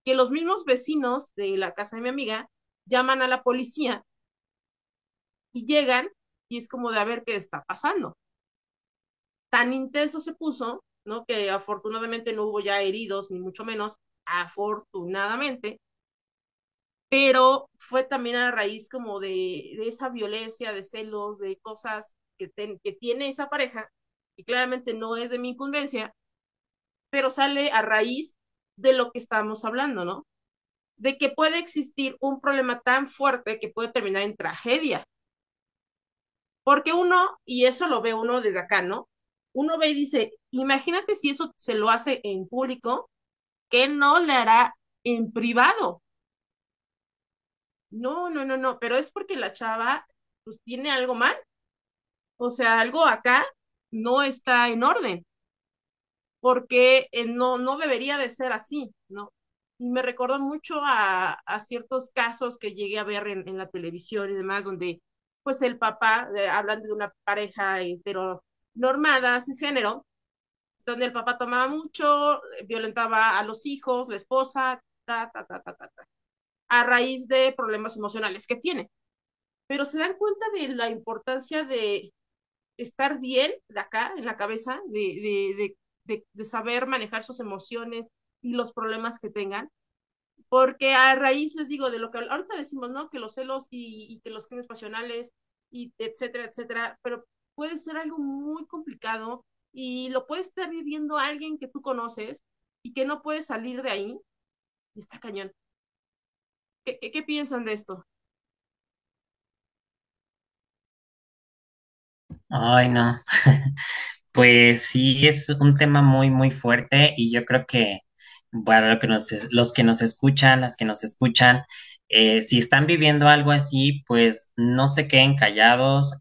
[SPEAKER 1] Que los mismos vecinos de la casa de mi amiga llaman a la policía y llegan y es como de a ver qué está pasando. Tan intenso se puso ¿no? Que afortunadamente no hubo ya heridos, ni mucho menos, afortunadamente, pero fue también a raíz como de, de esa violencia, de celos, de cosas que, tiene esa pareja, y claramente no es de mi incumbencia, pero sale a raíz de lo que estamos hablando, ¿no? De que puede existir un problema tan fuerte que puede terminar en tragedia. Porque uno, y eso lo ve uno desde acá, ¿no? Uno ve y dice, imagínate si eso se lo hace en público, ¿qué no le hará en privado? No, no, no, no, pero es porque la chava pues tiene algo mal. O sea, algo acá no está en orden porque eh, no, no debería de ser así, ¿no? Y me recordó mucho a, ciertos casos que llegué a ver en, la televisión y demás, donde pues el papá, de, hablando de una pareja heteronormada, cisgénero, donde el papá tomaba mucho, violentaba a los hijos, la esposa, ta, ta, ta, ta, ta, ta, a raíz de problemas emocionales que tiene. Pero se dan cuenta de la importancia de estar bien de acá, en la cabeza, de, de, de de, saber manejar sus emociones y los problemas que tengan. Porque a raíz, les digo, de lo que ahorita decimos, ¿no? Que los celos y, que los crímenes pasionales, y etcétera, etcétera, pero puede ser algo muy complicado y lo puede estar viviendo alguien que tú conoces y que no puede salir de ahí. Y está cañón. ¿Qué, qué, qué piensan de esto?
[SPEAKER 3] Ay, no. Pues sí, es un tema muy, muy fuerte y yo creo que para nos, los que nos escuchan, las que nos escuchan, eh, si están viviendo algo así, pues no se queden callados,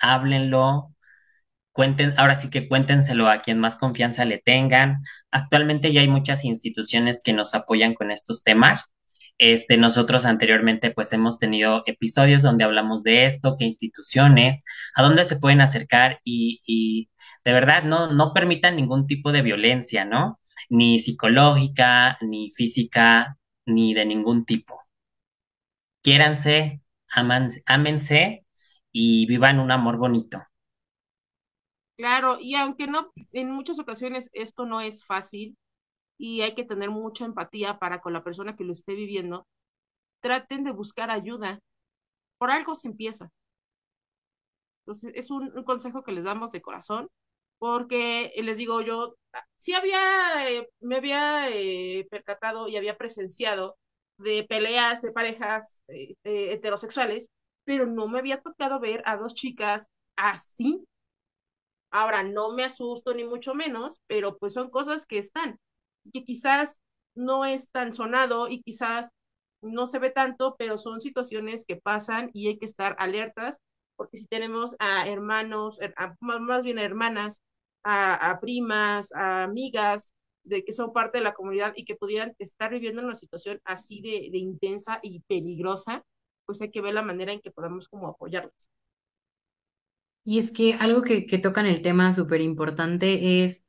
[SPEAKER 3] háblenlo, cuenten, ahora sí que cuéntenselo a quien más confianza le tengan. Actualmente ya hay muchas instituciones que nos apoyan con estos temas. Este, nosotros anteriormente pues hemos tenido episodios donde hablamos de esto, qué instituciones, a dónde se pueden acercar y, de verdad no, no permitan ningún tipo de violencia, ¿no? Ni psicológica, ni física, ni de ningún tipo. Quiéranse, ámense y vivan un amor bonito.
[SPEAKER 1] Claro, y aunque no, en muchas ocasiones esto no es fácil y hay que tener mucha empatía para con la persona que lo esté viviendo, traten de buscar ayuda. Por algo se empieza. Entonces, es un, consejo que les damos de corazón porque les digo yo, sí había, eh, me había eh, percatado y había presenciado de peleas de parejas eh, eh, heterosexuales, pero no me había tocado ver a dos chicas así. Ahora, no me asusto ni mucho menos, pero pues son cosas que están, que quizás no es tan sonado y quizás no se ve tanto, pero son situaciones que pasan y hay que estar alertas, porque si tenemos a hermanos, más bien a hermanas a, primas, a amigas de que son parte de la comunidad y que pudieran estar viviendo en una situación así de, de intensa y peligrosa, pues hay que ver la manera en que podamos como apoyarlas.
[SPEAKER 2] Y es que algo que, que tocan el tema súper importante es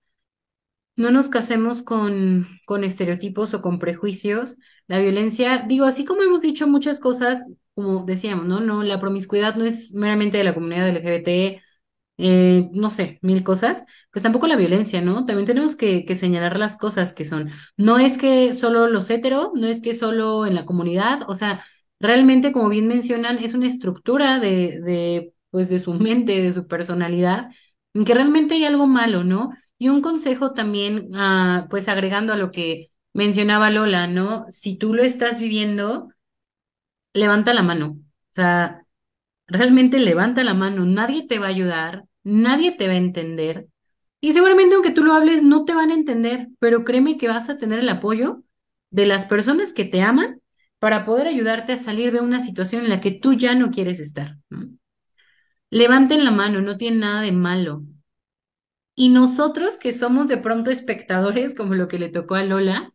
[SPEAKER 2] no nos casemos con, con estereotipos o con prejuicios. La violencia, digo, así como hemos dicho muchas cosas, como decíamos, ¿no? No, la promiscuidad no es meramente de la comunidad LGBT, eh, no sé, mil cosas, pues tampoco la violencia, ¿no? También tenemos que, que señalar las cosas que son. No es que solo los hetero, no es que solo en la comunidad, o sea, realmente, como bien mencionan, es una estructura de, de, pues, de su mente, de su personalidad, en que realmente hay algo malo, ¿no? Y un consejo también, uh, pues agregando a lo que mencionaba Lola, ¿no? Si tú lo estás viviendo, levanta la mano. O sea, realmente levanta la mano. Nadie te va a ayudar, nadie te va a entender. Y seguramente aunque tú lo hables, no te van a entender, pero créeme que vas a tener el apoyo de las personas que te aman para poder ayudarte a salir de una situación en la que tú ya no quieres estar. Levanten la mano, no tiene nada de malo. Y nosotros que somos de pronto espectadores, como lo que le tocó a Lola,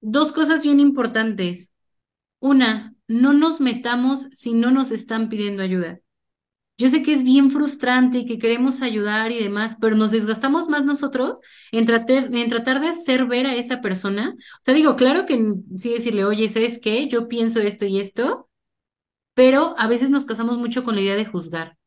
[SPEAKER 2] dos cosas bien importantes. Una, no nos metamos si no nos están pidiendo ayuda. Yo sé que es bien frustrante y que queremos ayudar y demás, pero nos desgastamos más nosotros en tratar, de hacer ver a esa persona. O sea, digo, claro que sí decirle, oye, ¿sabes qué? Yo pienso esto y esto, pero a veces nos casamos mucho con la idea de juzgar.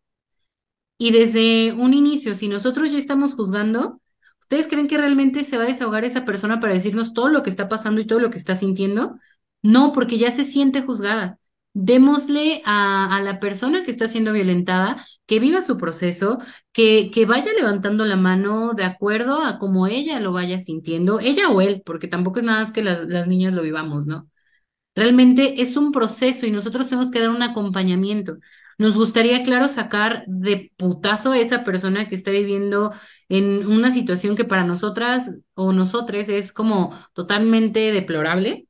[SPEAKER 2] Y desde un inicio, si nosotros ya estamos juzgando, ¿ustedes creen que realmente se va a desahogar esa persona para decirnos todo lo que está pasando y todo lo que está sintiendo? No, porque ya se siente juzgada. Démosle a, la persona que está siendo violentada que viva su proceso, que, vaya levantando la mano de acuerdo a cómo ella lo vaya sintiendo, ella o él, porque tampoco es nada más que las niñas lo vivamos, ¿no? Realmente es un proceso y nosotros tenemos que dar un acompañamiento. Nos gustaría, claro, sacar de putazo a esa persona que está viviendo en una situación que para nosotras o nosotros es como totalmente deplorable,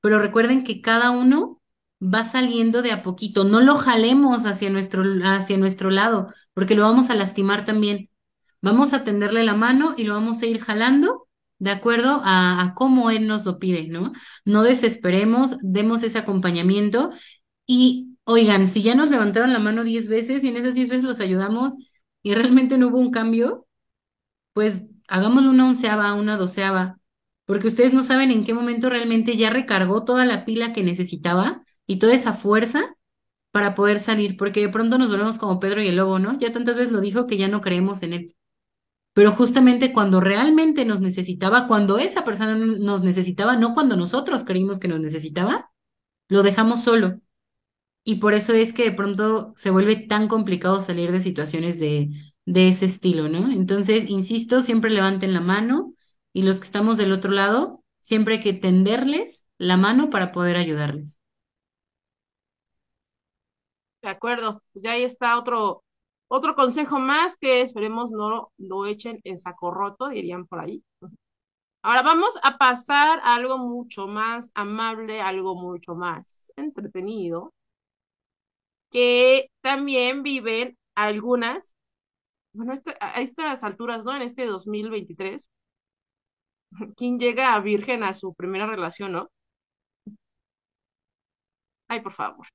[SPEAKER 2] pero recuerden que cada uno va saliendo de a poquito. No lo jalemos hacia nuestro, hacia nuestro lado, porque lo vamos a lastimar también. Vamos a tenderle la mano y lo vamos a ir jalando de acuerdo a, a cómo él nos lo pide, ¿no? No desesperemos, demos ese acompañamiento y oigan, si ya nos levantaron la mano diez veces y en esas diez veces los ayudamos y realmente no hubo un cambio, pues hagámoslo una onceava, una doceava, porque ustedes no saben en qué momento realmente ya recargó toda la pila que necesitaba y toda esa fuerza para poder salir, porque de pronto nos volvemos como Pedro y el lobo, ¿no? Ya tantas veces lo dijo que ya no creemos en él. Pero justamente cuando realmente nos necesitaba, cuando esa persona nos necesitaba, no cuando nosotros creímos que nos necesitaba, lo dejamos solo. Y por eso es que de pronto se vuelve tan complicado salir de situaciones de, de ese estilo, ¿no? Entonces, insisto, siempre levanten la mano y los que estamos del otro lado, siempre hay que tenderles la mano para poder ayudarles.
[SPEAKER 1] De acuerdo, pues ya ahí está otro, otro consejo más que esperemos no lo, echen en saco roto, dirían por ahí. Ahora vamos a pasar a algo mucho más amable, algo mucho más entretenido, que también viven algunas, bueno, este- a estas alturas, ¿no? En este 2023, ¿quién llega a virgen a su primera relación, no? Ay, por favor.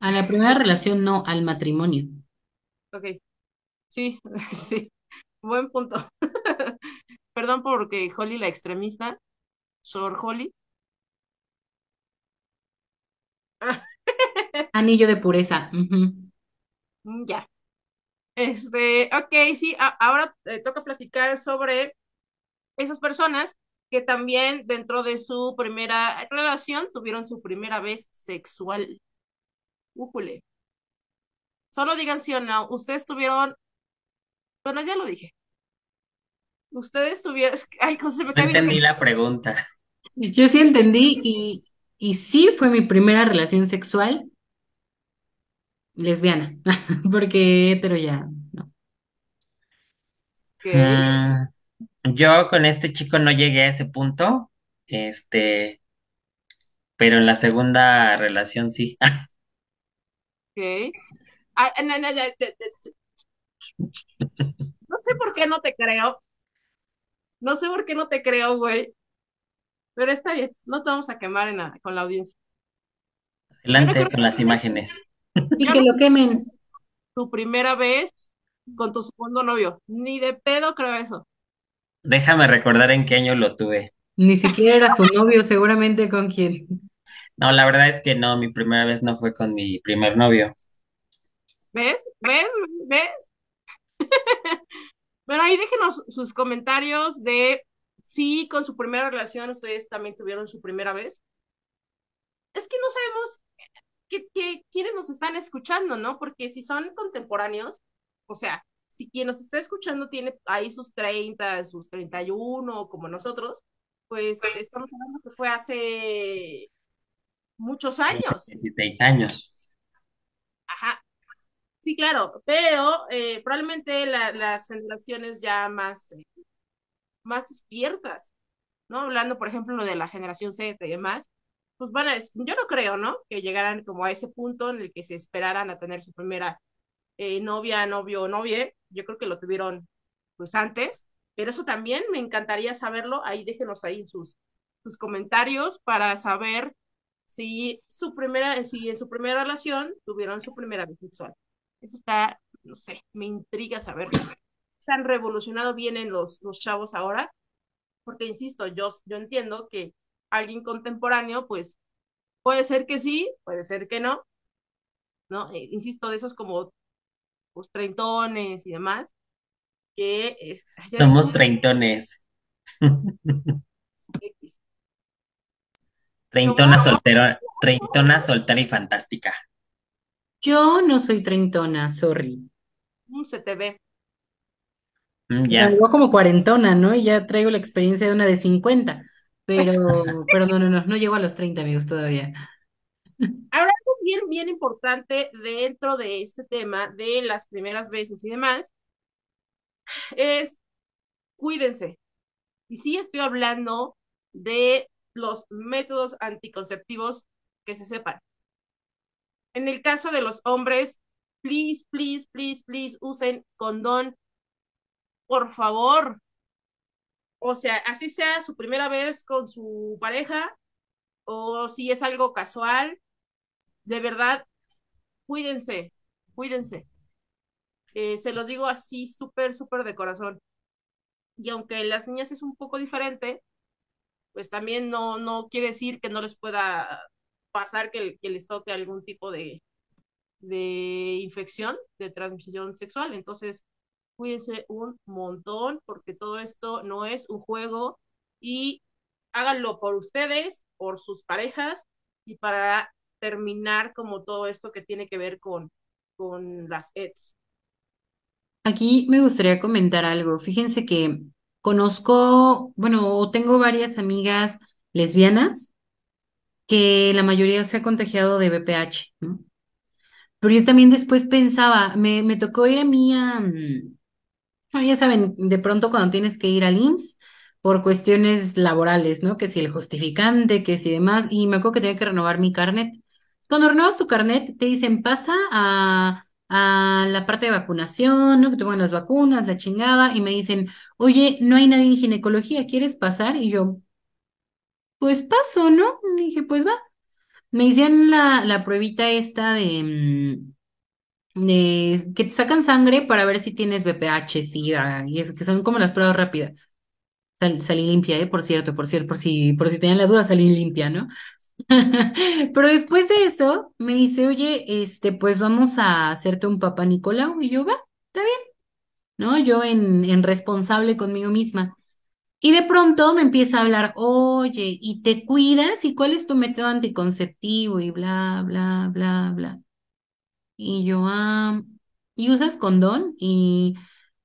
[SPEAKER 2] A la primera relación, no, al matrimonio.
[SPEAKER 1] Ok, sí, sí, buen punto. Perdón porque Holly la extremista, Sor Holly.
[SPEAKER 2] Anillo de pureza.
[SPEAKER 1] Mm, Ya. Este, ok, sí, a- ahora eh, toca platicar sobre esas personas que también dentro de su primera relación tuvieron su primera vez sexual. Újule. Solo digan sí o no. Ustedes tuvieron, bueno, ya lo dije. Ustedes tuvieron, ay, cosas se me
[SPEAKER 3] No
[SPEAKER 1] cae bien.
[SPEAKER 3] entendí la pregunta.
[SPEAKER 2] Yo sí entendí y, y sí fue mi primera relación sexual lesbiana, porque hetero ya, no.
[SPEAKER 3] Mm, yo con este chico no llegué a ese punto, este, pero en la segunda relación sí.
[SPEAKER 1] Ok. No sé por qué no te creo. No sé por qué no te creo, güey. Pero está bien. No te vamos a quemar en la- con la audiencia.
[SPEAKER 3] Adelante con las imágenes.
[SPEAKER 2] Y que lo quemen.
[SPEAKER 1] tu primera vez con tu segundo novio. Ni de pedo creo eso.
[SPEAKER 3] Déjame recordar en qué año lo tuve.
[SPEAKER 2] Ni siquiera era su novio, seguramente con quien.
[SPEAKER 3] No, la verdad es que no, mi primera vez no fue con mi primer novio.
[SPEAKER 1] ¿Ves? ¿Ves? ¿Ves? Pero ahí déjenos sus comentarios de si con su primera relación ustedes también tuvieron su primera vez. Es que no sabemos que, que, quiénes nos están escuchando, ¿no? Porque si son contemporáneos, o sea, si quien nos está escuchando tiene ahí sus 30, sus 31, como nosotros, pues estamos hablando que fue hace muchos años.
[SPEAKER 3] 16 años.
[SPEAKER 1] Ajá. Sí, claro, pero eh, probablemente la, las generaciones ya más, eh, más despiertas, ¿no? Hablando, por ejemplo, de la generación Z y demás, pues van a, yo no creo, ¿no? Que llegaran como a ese punto en el que se esperaran a tener su primera eh, novia, novio o novia. Yo creo que lo tuvieron pues antes, pero eso también me encantaría saberlo. Ahí déjenos ahí sus, sus comentarios para saber si su primera, si en su primera relación tuvieron su primera vez sexual. Eso está, no sé, me intriga saber qué tan revolucionado vienen los, los chavos ahora, porque insisto, yo, yo entiendo que alguien contemporáneo, pues puede ser que sí, puede ser que no, ¿no? Eh, insisto, de esos como pues treintones y demás, que es,
[SPEAKER 3] Somos treintones. Treintona soltera, treintona soltera y fantástica.
[SPEAKER 2] Yo no soy treintona, sorry.
[SPEAKER 1] Mm, se te ve.
[SPEAKER 3] Mm, ya.
[SPEAKER 2] me veo como cuarentona, ¿no? Y ya traigo la experiencia de una de 50. Pero, pero no, no, no, no llego a los 30, amigos, todavía.
[SPEAKER 1] Ahora, algo bien, bien importante dentro de este tema de las primeras veces y demás, es cuídense. Y sí estoy hablando de los métodos anticonceptivos que se sepan. En el caso de los hombres, please, please, please, please, usen condón, por favor. O sea, así sea su primera vez con su pareja o si es algo casual, de verdad, cuídense, cuídense. Eh, se los digo así súper, súper de corazón. Y aunque las niñas es un poco diferente, pues también no, no quiere decir que no les pueda pasar que, que les toque algún tipo de, de infección de transmisión sexual. Entonces, cuídense un montón porque todo esto no es un juego y háganlo por ustedes, por sus parejas y para terminar como todo esto que tiene que ver con, con las EDS.
[SPEAKER 2] Aquí me gustaría comentar algo. Fíjense que conozco, bueno, tengo varias amigas lesbianas que la mayoría se ha contagiado de ¿no? Pero yo también después pensaba, me, me tocó ir a mí a, mm, ya saben, de pronto cuando tienes que ir al IMSS por cuestiones laborales, ¿no? Que si el justificante, que si demás, y me acuerdo que tenía que renovar mi carnet. Cuando renuevas tu carnet, te dicen, pasa a, a la parte de vacunación, ¿no? Que te pongan las vacunas, la chingada, y me dicen, oye, no hay nadie en ginecología, ¿quieres pasar? Y yo, pues paso, ¿no? Y dije, pues va. Me hicieron la, la pruebita esta de, que te sacan sangre para ver si tienes VPH, SIDA, y eso, que son como las pruebas rápidas. Sal- salí limpia, ¿eh? Por cierto, por cierto, por si, por si tenían la duda, salí limpia, ¿no? Pero después de eso, me dice, oye, este, pues vamos a hacerte un papá Nicolau. Y yo, va, está bien, ¿no? Yo en, en responsable conmigo misma. Y de pronto me empieza a hablar, oye, ¿y te cuidas? ¿Y cuál es tu método anticonceptivo? Y bla, bla, bla, bla. Y yo, ah, ¿y usas condón? ¿Y,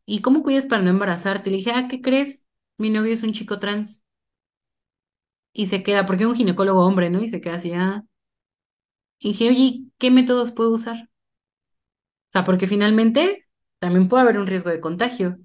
[SPEAKER 2] y cómo cuidas para no embarazarte? Le dije, ah, ¿qué crees? Mi novio es un chico trans. Y se queda, porque es un ginecólogo hombre, ¿no? Y se queda así, ah. Y dije, oye, ¿qué métodos puedo usar? O sea, porque finalmente también puede haber un riesgo de contagio.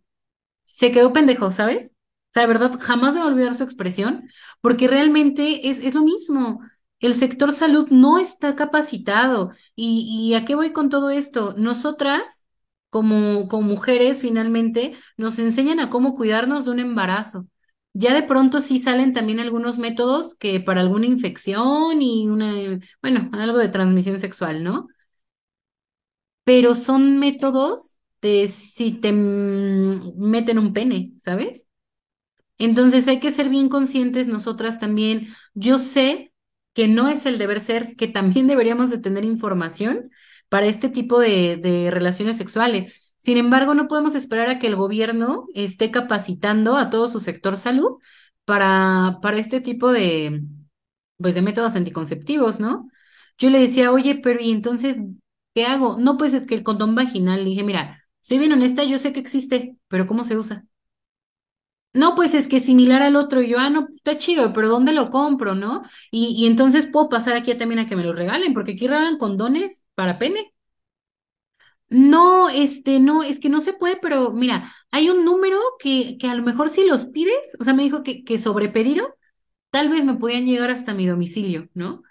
[SPEAKER 2] Se quedó pendejo, ¿sabes? O sea, de verdad, jamás me a olvidar su expresión, porque realmente es, es lo mismo. El sector salud no está capacitado. ¿Y, a qué voy con todo esto? Nosotras, como, como mujeres, finalmente, nos enseñan a cómo cuidarnos de un embarazo. Ya de pronto sí salen también algunos métodos que para alguna infección y una, bueno, algo de transmisión sexual, ¿no? Pero son métodos de si te meten un pene, ¿sabes? Entonces hay que ser bien conscientes nosotras también. Yo sé que no es el deber ser, que también deberíamos de tener información para este tipo de, de relaciones sexuales. Sin embargo, no podemos esperar a que el gobierno esté capacitando a todo su sector salud para, para este tipo de, pues, de métodos anticonceptivos, ¿no? Yo le decía, oye, pero ¿y entonces qué hago? No, pues es que el condón vaginal, dije, mira, soy bien honesta, yo sé que existe, pero ¿cómo se usa? No, pues es que similar al otro. Yo, ah, no, está chido, pero ¿dónde lo compro, no? Y, y entonces puedo pasar aquí también a que me lo regalen, porque aquí regalan condones para pene. No, este, no, es que no se puede, pero mira, hay un número que, que a lo mejor si los pides, o sea, me dijo que, que sobre pedido, tal vez me podían llegar hasta mi domicilio, ¿no?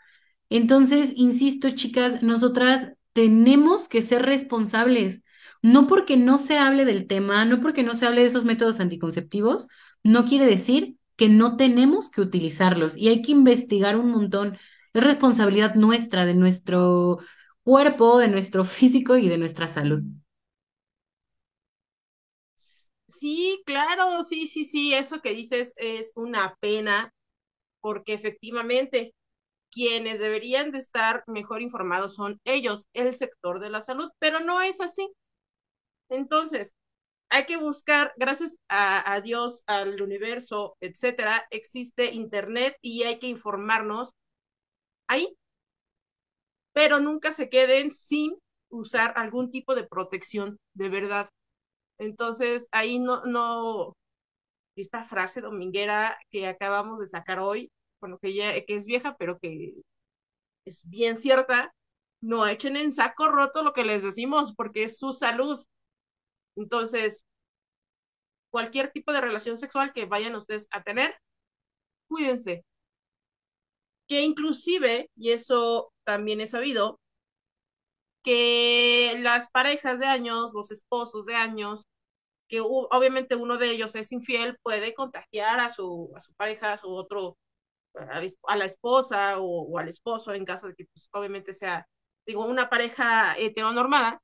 [SPEAKER 2] Entonces, insisto, chicas, nosotras tenemos que ser responsables. No porque no se hable del tema, no porque no se hable de esos métodos anticonceptivos, no quiere decir que no tenemos que utilizarlos y hay que investigar un montón. Es responsabilidad nuestra, de nuestro cuerpo, de nuestro físico y de nuestra salud.
[SPEAKER 1] Sí, claro, sí, sí, sí, eso que dices es una pena porque efectivamente quienes deberían de estar mejor informados son ellos, el sector de la salud, pero no es así. Entonces, hay que buscar, gracias a, Dios, al universo, etcétera, existe Internet y hay que informarnos ahí. Pero nunca se queden sin usar algún tipo de protección, de verdad. Entonces, ahí no, no, esta frase dominguera que acabamos de sacar hoy, bueno, que ya que es vieja, pero que es bien cierta, no echen en saco roto lo que les decimos, porque es su salud. Entonces, cualquier tipo de relación sexual que vayan ustedes a tener, cuídense. Que inclusive, y eso también he sabido, que las parejas de años, los esposos de años, que obviamente uno de ellos es infiel, puede contagiar a su, a su pareja, a su otro, a la esposa o, al esposo, en caso de que pues, obviamente sea, digo, una pareja heteronormada.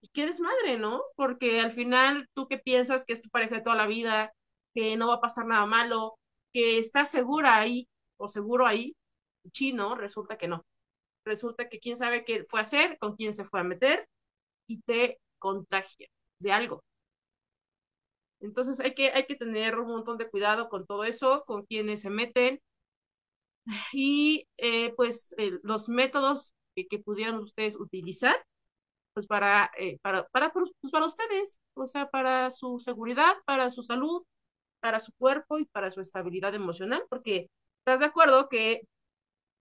[SPEAKER 1] Y, qué desmadre, ¿no? Porque al final tú que piensas que es tu pareja de toda la vida, que no va a pasar nada malo, que estás segura ahí o seguro ahí, chino, resulta que no. Resulta que quién sabe qué fue a hacer, con quién se fue a meter y te contagia de algo. Entonces hay que, hay que tener un montón de cuidado con todo eso, con quienes se meten y eh, pues los métodos que, que, pudieran ustedes utilizar pues para, eh, para, para, pues para ustedes, o sea, para su seguridad, para su salud, para su cuerpo y para su estabilidad emocional, porque estás de acuerdo que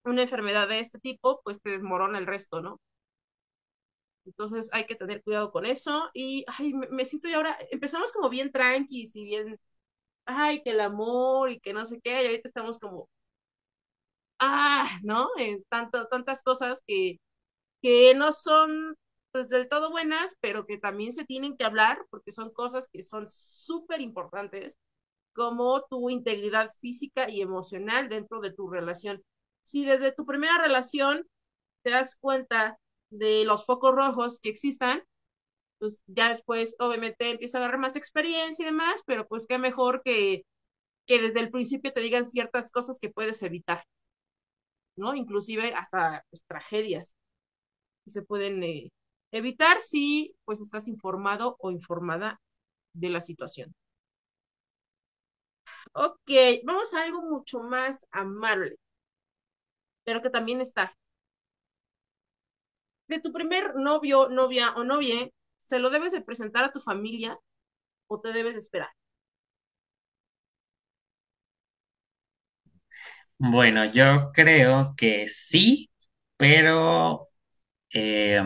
[SPEAKER 1] una enfermedad de este tipo pues te desmorona el resto, ¿no? Entonces hay que tener cuidado con eso. Y ay, me, siento ya ahora, empezamos como bien tranquis y bien, ay, que el amor y que no sé qué, y ahorita estamos como, ah, ¿no? En tanto, tantas cosas que, que no son pues del todo buenas, pero que también se tienen que hablar porque son cosas que son súper importantes, como tu integridad física y emocional dentro de tu relación. Si desde tu primera relación te das cuenta de los focos rojos que existan, pues ya después obviamente empieza a agarrar más experiencia y demás, pero pues qué mejor que, que desde el principio te digan ciertas cosas que puedes evitar, ¿no? Inclusive hasta pues, tragedias que se pueden eh, evitar si pues estás informado o informada de la situación. Ok, vamos a algo mucho más amable, pero que también está de tu primer novio, novia o novia, ¿se lo debes de presentar a tu familia o te debes esperar?
[SPEAKER 3] Bueno, yo creo que sí, pero eh,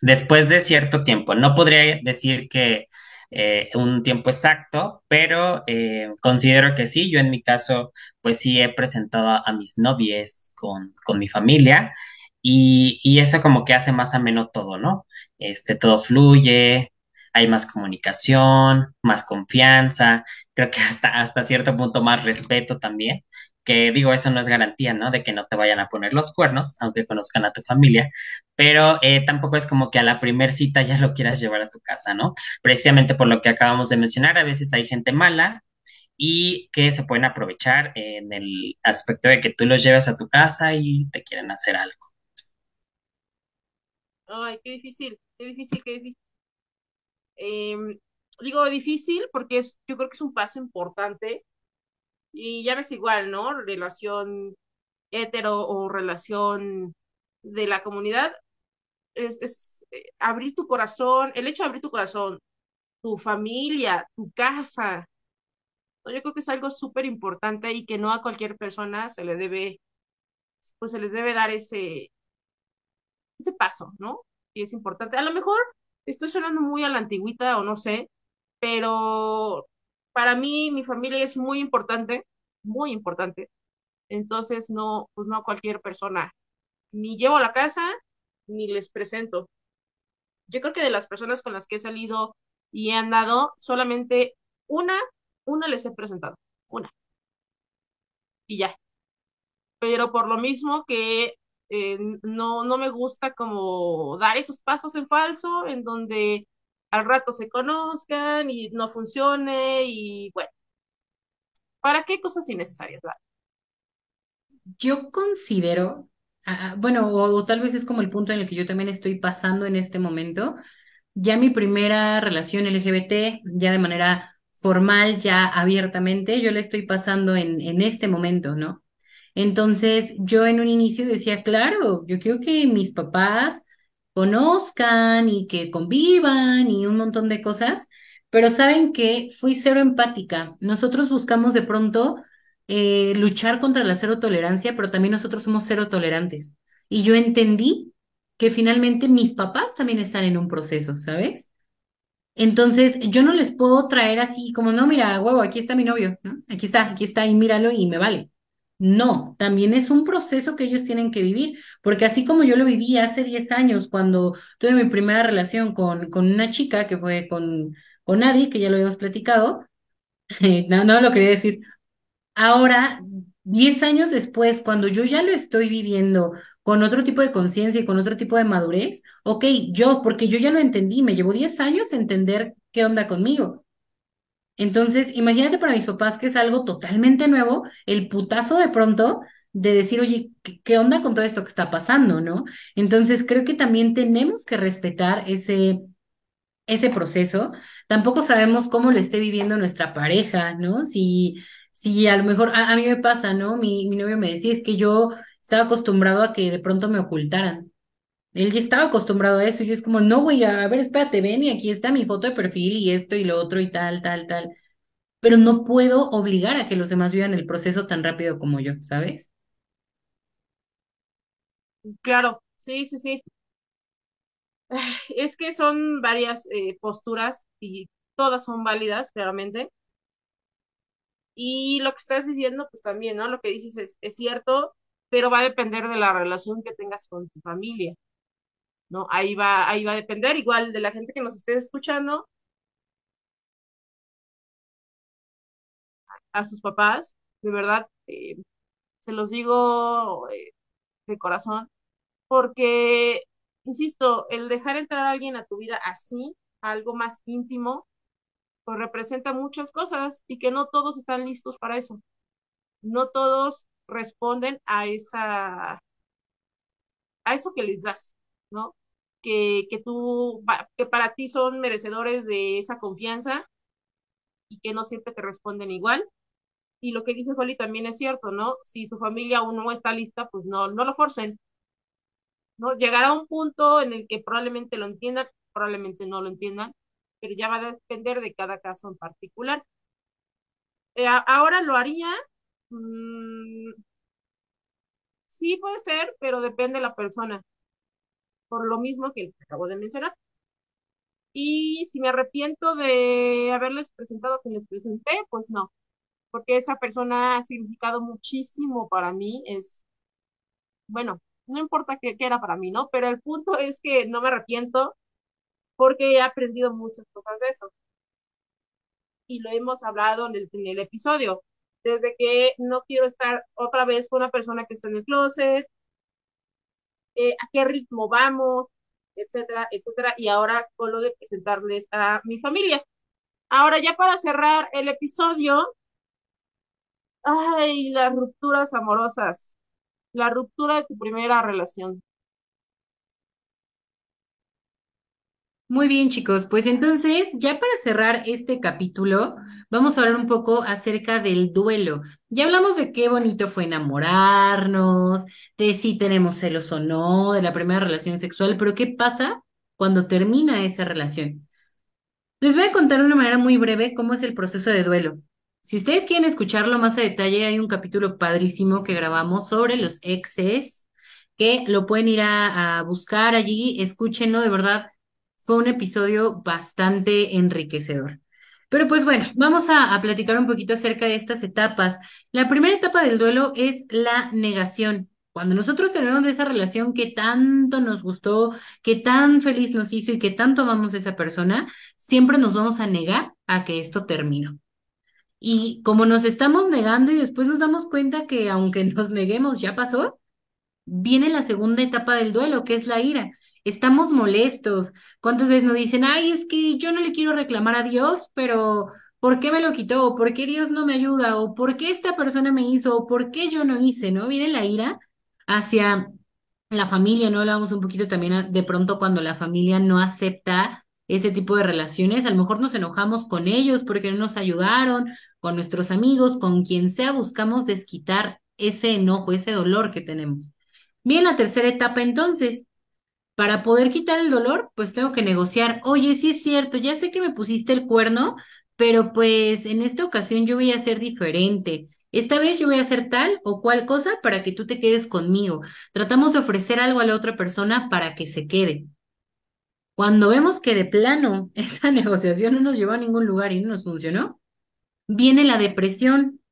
[SPEAKER 3] después de cierto tiempo. No podría decir que eh, un tiempo exacto, pero eh, considero que sí. Yo en mi caso, pues sí he presentado a, mis novias con, con mi familia y, eso como que hace más ameno todo, ¿no? Este, todo fluye, hay más comunicación, más confianza, creo que hasta, hasta cierto punto más respeto también, que digo, eso no es garantía, ¿no? De que no te vayan a poner los cuernos, aunque conozcan a tu familia, pero eh, tampoco es como que a la primer cita ya lo quieras llevar a tu casa, ¿no? Precisamente por lo que acabamos de mencionar, a veces hay gente mala y que se pueden aprovechar en el aspecto de que tú los lleves a tu casa y te quieren hacer algo.
[SPEAKER 1] Ay, qué difícil, qué difícil, qué difícil. Em, digo difícil porque es, yo creo que es un paso importante y ya ves igual, ¿no? Relación hetero o relación de la comunidad es, es eh, abrir tu corazón, el hecho de abrir tu corazón, tu familia, tu casa, yo creo que es algo súper importante y que no a cualquier persona se le debe, pues se les debe dar ese, ese paso, ¿no? Y es importante. A lo mejor estoy sonando muy a la antigüita o no sé, pero para mí mi familia es muy importante, muy importante. Entonces no, pues no a cualquier persona ni llevo a la casa ni les presento. Yo creo que de las personas con las que he salido y he andado, solamente una, una les he presentado, una. Y ya. Pero por lo mismo que eh, no, no me gusta como dar esos pasos en falso en donde al rato se conozcan y no funcione y bueno, ¿para qué cosas innecesarias?
[SPEAKER 2] Yo considero, ah, bueno, o, tal vez es como el punto en el que yo también estoy pasando en este momento, ya mi primera relación LGBT, ya de manera formal, ya abiertamente, yo la estoy pasando en, en este momento, ¿no? Entonces, yo en un inicio decía, claro, yo quiero que mis papás conozcan y que convivan y un montón de cosas, pero saben que fui cero empática. Nosotros buscamos de pronto eh, luchar contra la cero tolerancia, pero también nosotros somos cero tolerantes. Y yo entendí que finalmente mis papás también están en un proceso, ¿sabes? Entonces, yo no les puedo traer así como, no, mira, huevo, aquí está mi novio, ¿no? Aquí está, aquí está, y míralo y me vale. No, también es un proceso que ellos tienen que vivir, porque así como yo lo viví hace 10 años cuando tuve mi primera relación con, con una chica que fue con, con Adi, que ya lo habíamos platicado, no, no lo quería decir. Ahora, 10 años después, cuando yo ya lo estoy viviendo con otro tipo de conciencia y con otro tipo de madurez, ok, yo, porque yo ya lo entendí, me llevó 10 años entender qué onda conmigo. Entonces, imagínate para mis papás que es algo totalmente nuevo, el putazo de pronto de decir, oye, ¿qué, onda con todo esto que está pasando, no? Entonces, creo que también tenemos que respetar ese, ese proceso. Tampoco sabemos cómo lo esté viviendo nuestra pareja, ¿no? Si, si a lo mejor, a, a mí me pasa, ¿no? Mi, mi novio me decía, es que yo estaba acostumbrado a que de pronto me ocultaran. Él ya estaba acostumbrado a eso y es como, no, güey, a ver, espérate, ven y aquí está mi foto de perfil y esto y lo otro y tal, tal, tal. Pero no puedo obligar a que los demás vivan el proceso tan rápido como yo, ¿sabes?
[SPEAKER 1] Claro, sí, sí, sí. Es que son varias eh, posturas y todas son válidas, claramente. Y lo que estás diciendo, pues también, ¿no? Lo que dices es, es cierto, pero va a depender de la relación que tengas con tu familia, ¿no? Ahí va, ahí va a depender igual de la gente que nos esté escuchando, a sus papás, de verdad, eh, se los digo eh, de corazón, porque, insisto, el dejar entrar a alguien a tu vida así, algo más íntimo, pues representa muchas cosas y que no todos están listos para eso. No todos responden a esa, a eso que les das, ¿no? Que, que tú, que para ti son merecedores de esa confianza y que no siempre te responden igual. Y lo que dice Holly también es cierto, ¿no? Si su familia aún no está lista, pues no, no lo forcen, ¿no? Llegará un punto en el que probablemente lo entiendan, probablemente no lo entiendan, pero ya va a depender de cada caso en particular. Eh, ahora lo haría, mmm, sí puede ser, pero depende de la persona, por lo mismo que acabo de mencionar. Y si me arrepiento de haberles presentado que les presenté, pues no, porque esa persona ha significado muchísimo para mí, es, bueno, no importa qué, qué era para mí, ¿no? Pero el punto es que no me arrepiento porque he aprendido muchas cosas de eso. Y lo hemos hablado en el, en el episodio, desde que no quiero estar otra vez con una persona que está en el closet, eh, a qué ritmo vamos, etcétera, etcétera, y ahora con lo de presentarles a mi familia. Ahora ya para cerrar el episodio, ay, las rupturas amorosas, la ruptura de tu primera relación.
[SPEAKER 2] Muy bien, chicos. Pues entonces, ya para cerrar este capítulo, vamos a hablar un poco acerca del duelo. Ya hablamos de qué bonito fue enamorarnos, de si tenemos celos o no, de la primera relación sexual, pero ¿qué pasa cuando termina esa relación? Les voy a contar de una manera muy breve cómo es el proceso de duelo. Si ustedes quieren escucharlo más a detalle, hay un capítulo padrísimo que grabamos sobre los exes, que lo pueden ir a, a buscar allí, escúchenlo, de verdad fue un episodio bastante enriquecedor. Pero pues bueno, vamos a, platicar un poquito acerca de estas etapas. La primera etapa del duelo es la negación. Cuando nosotros tenemos esa relación que tanto nos gustó, que tan feliz nos hizo y que tanto amamos a esa persona, siempre nos vamos a negar a que esto terminó. Y como nos estamos negando y después nos damos cuenta que aunque nos neguemos ya pasó, viene la segunda etapa del duelo, que es la ira estamos molestos. ¿Cuántas veces nos dicen, ay, es que yo no le quiero reclamar a Dios, pero ¿por qué me lo quitó? ¿O por qué Dios no me ayuda? ¿O por qué esta persona me hizo? ¿O por qué yo no hice? ¿No? Viene la ira hacia la familia, ¿no? Hablábamos un poquito también de pronto cuando la familia no acepta ese tipo de relaciones, a lo mejor nos enojamos con ellos porque no nos ayudaron, con nuestros amigos, con quien sea, buscamos desquitar ese enojo, ese dolor que tenemos. Bien, la tercera etapa entonces, para poder quitar el dolor, pues tengo que negociar, oye, sí es cierto, ya sé que me pusiste el cuerno, pero pues en esta ocasión yo voy a ser diferente. Esta vez yo voy a hacer tal o cual cosa para que tú te quedes conmigo. Tratamos de ofrecer algo a la otra persona para que se quede. Cuando vemos que de plano esa negociación no nos llevó a ningún lugar y no nos funcionó, viene la depresión.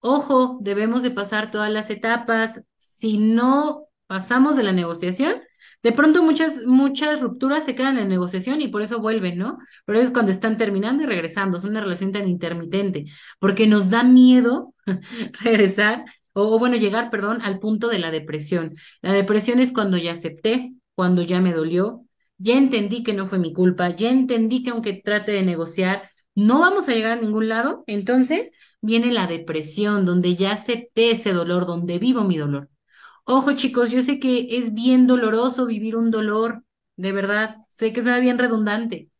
[SPEAKER 2] Ojo, debemos de pasar todas las etapas. Si no pasamos de la negociación, de pronto muchas, muchas rupturas se quedan en negociación y por eso vuelven, ¿no? Pero es cuando están terminando y regresando. Es una relación tan intermitente, porque nos da miedo regresar, o, o bueno, llegar, perdón, al punto de la depresión. La depresión es cuando ya acepté, cuando ya me dolió, ya entendí que no fue mi culpa, ya entendí que aunque trate de negociar, no vamos a llegar a ningún lado. Entonces viene la depresión, donde ya acepté ese dolor, donde vivo mi dolor. Ojo, chicos, yo sé que es bien doloroso vivir un dolor, de verdad, sé que suena bien redundante,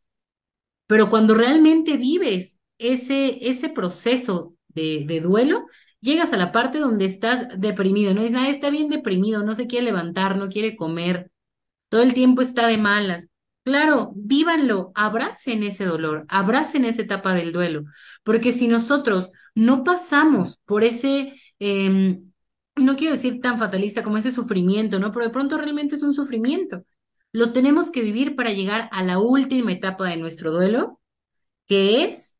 [SPEAKER 2] pero cuando realmente vives ese, ese proceso de, de duelo, llegas a la parte donde estás deprimido, no dices, ah, está bien deprimido, no se quiere levantar, no quiere comer, todo el tiempo está de malas. Claro, vívanlo, abracen ese dolor, abracen esa etapa del duelo, porque si nosotros no pasamos por ese, eh, no quiero decir tan fatalista como ese sufrimiento, ¿no? Pero de pronto realmente es un sufrimiento. Lo tenemos que vivir para llegar a la última etapa de nuestro duelo, que es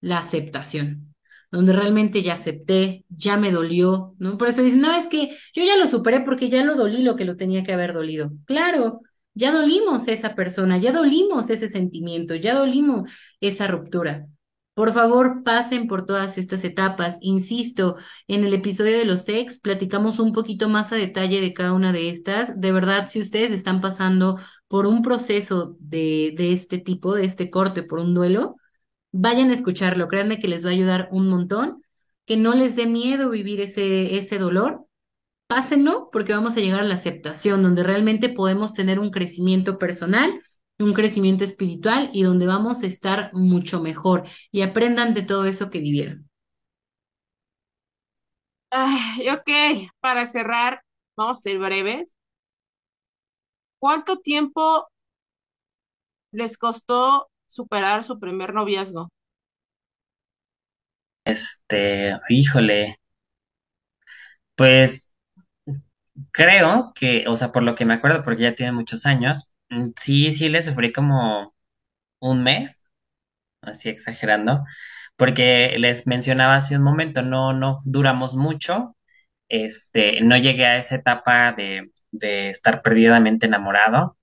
[SPEAKER 2] la aceptación, donde realmente ya acepté, ya me dolió, ¿no? Por eso dicen, no, es que yo ya lo superé porque ya lo dolí lo que lo tenía que haber dolido. Claro, ya dolimos esa persona, ya dolimos ese sentimiento, ya dolimos esa ruptura. Por favor, pasen por todas estas etapas. Insisto, en el episodio de los ex platicamos un poquito más a detalle de cada una de estas. De verdad, si ustedes están pasando por un proceso de, de este tipo, de este corte, por un duelo, vayan a escucharlo. Créanme que les va a ayudar un montón. Que no les dé miedo vivir ese, ese dolor. Pásenlo porque vamos a llegar a la aceptación, donde realmente podemos tener un crecimiento personal un crecimiento espiritual y donde vamos a estar mucho mejor y aprendan de todo eso que vivieron.
[SPEAKER 1] Ay, ok, para cerrar, vamos a ser breves. ¿Cuánto tiempo les costó superar su primer noviazgo?
[SPEAKER 3] Este, híjole, pues creo que, o sea, por lo que me acuerdo, porque ya tiene muchos años, sí, sí le sufrí como un mes, así exagerando, porque les mencionaba hace un momento, no, no duramos mucho, este, no llegué a esa etapa de, de estar perdidamente enamorado,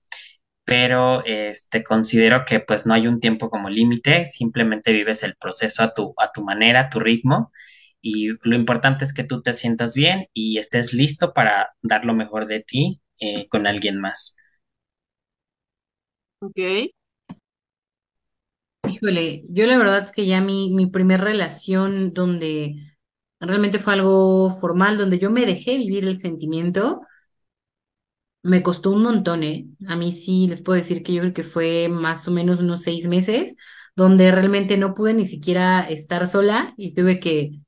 [SPEAKER 3] pero este, considero que pues no hay un tiempo como límite, simplemente vives el proceso a tu, a tu manera, a tu ritmo, y lo importante es que tú te sientas bien y estés listo para dar lo mejor de ti eh, con alguien más.
[SPEAKER 1] Ok.
[SPEAKER 2] Híjole, yo la verdad es que ya mi, mi primer relación donde realmente fue algo formal, donde yo me dejé vivir el sentimiento, me costó un montón, ¿eh? A mí sí les puedo decir que yo creo que fue más o menos unos seis meses, donde realmente no pude ni siquiera estar sola y tuve que,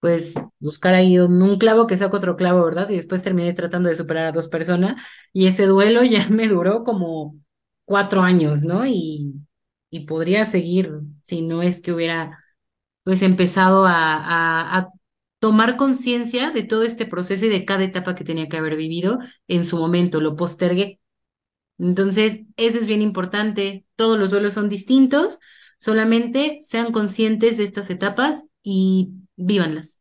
[SPEAKER 2] pues, buscar ahí un, un clavo que saca otro clavo, ¿verdad? Y después terminé tratando de superar a dos personas y ese duelo ya me duró como cuatro años, ¿no? Y, y podría seguir si no es que hubiera, pues, empezado a, a, a tomar conciencia de todo este proceso y de cada etapa que tenía que haber vivido en su momento, lo postergué. Entonces, eso es bien importante. Todos los duelos son distintos, solamente sean conscientes de estas etapas y vívanlas.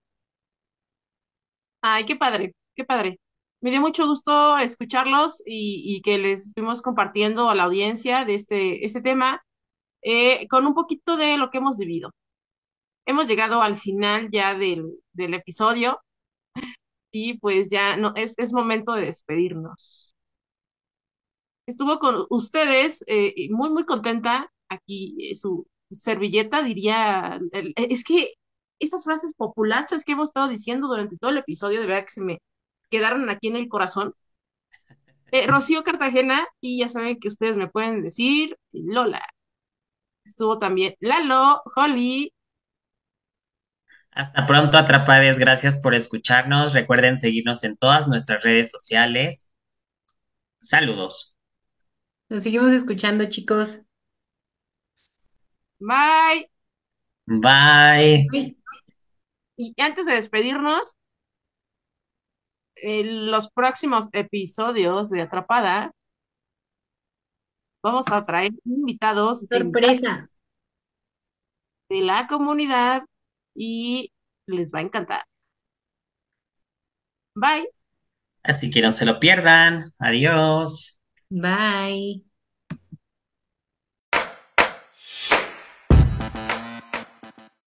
[SPEAKER 1] Ay, qué padre, qué padre. Me dio mucho gusto escucharlos y, que les estuvimos compartiendo a la audiencia de este, este tema eh, con un poquito de lo que hemos vivido. Hemos llegado al final ya del, episodio y pues ya no, es, momento de despedirnos. Estuvo con ustedes eh, muy, muy contenta aquí eh, su servilleta, diría, es que esas frases populares que hemos estado diciendo durante todo el episodio, de verdad que se me quedaron aquí en el corazón. eh, Rocío Cartagena, y ya saben que ustedes me pueden decir Lola. Estuvo también Lalo, Holly,
[SPEAKER 3] Hasta pronto, atrapades. Gracias por escucharnos. Recuerden seguirnos en todas nuestras redes sociales. Saludos.
[SPEAKER 2] Nos seguimos escuchando, chicos.
[SPEAKER 1] bye.
[SPEAKER 3] Bye.
[SPEAKER 2] Bye.
[SPEAKER 1] Y antes de despedirnos, en los próximos episodios de Atrapada, vamos a traer invitados de,
[SPEAKER 2] Sorpresa.
[SPEAKER 1] de la comunidad y les va a encantar. Bye.
[SPEAKER 3] Así que no se lo pierdan. Adiós.
[SPEAKER 2] Bye.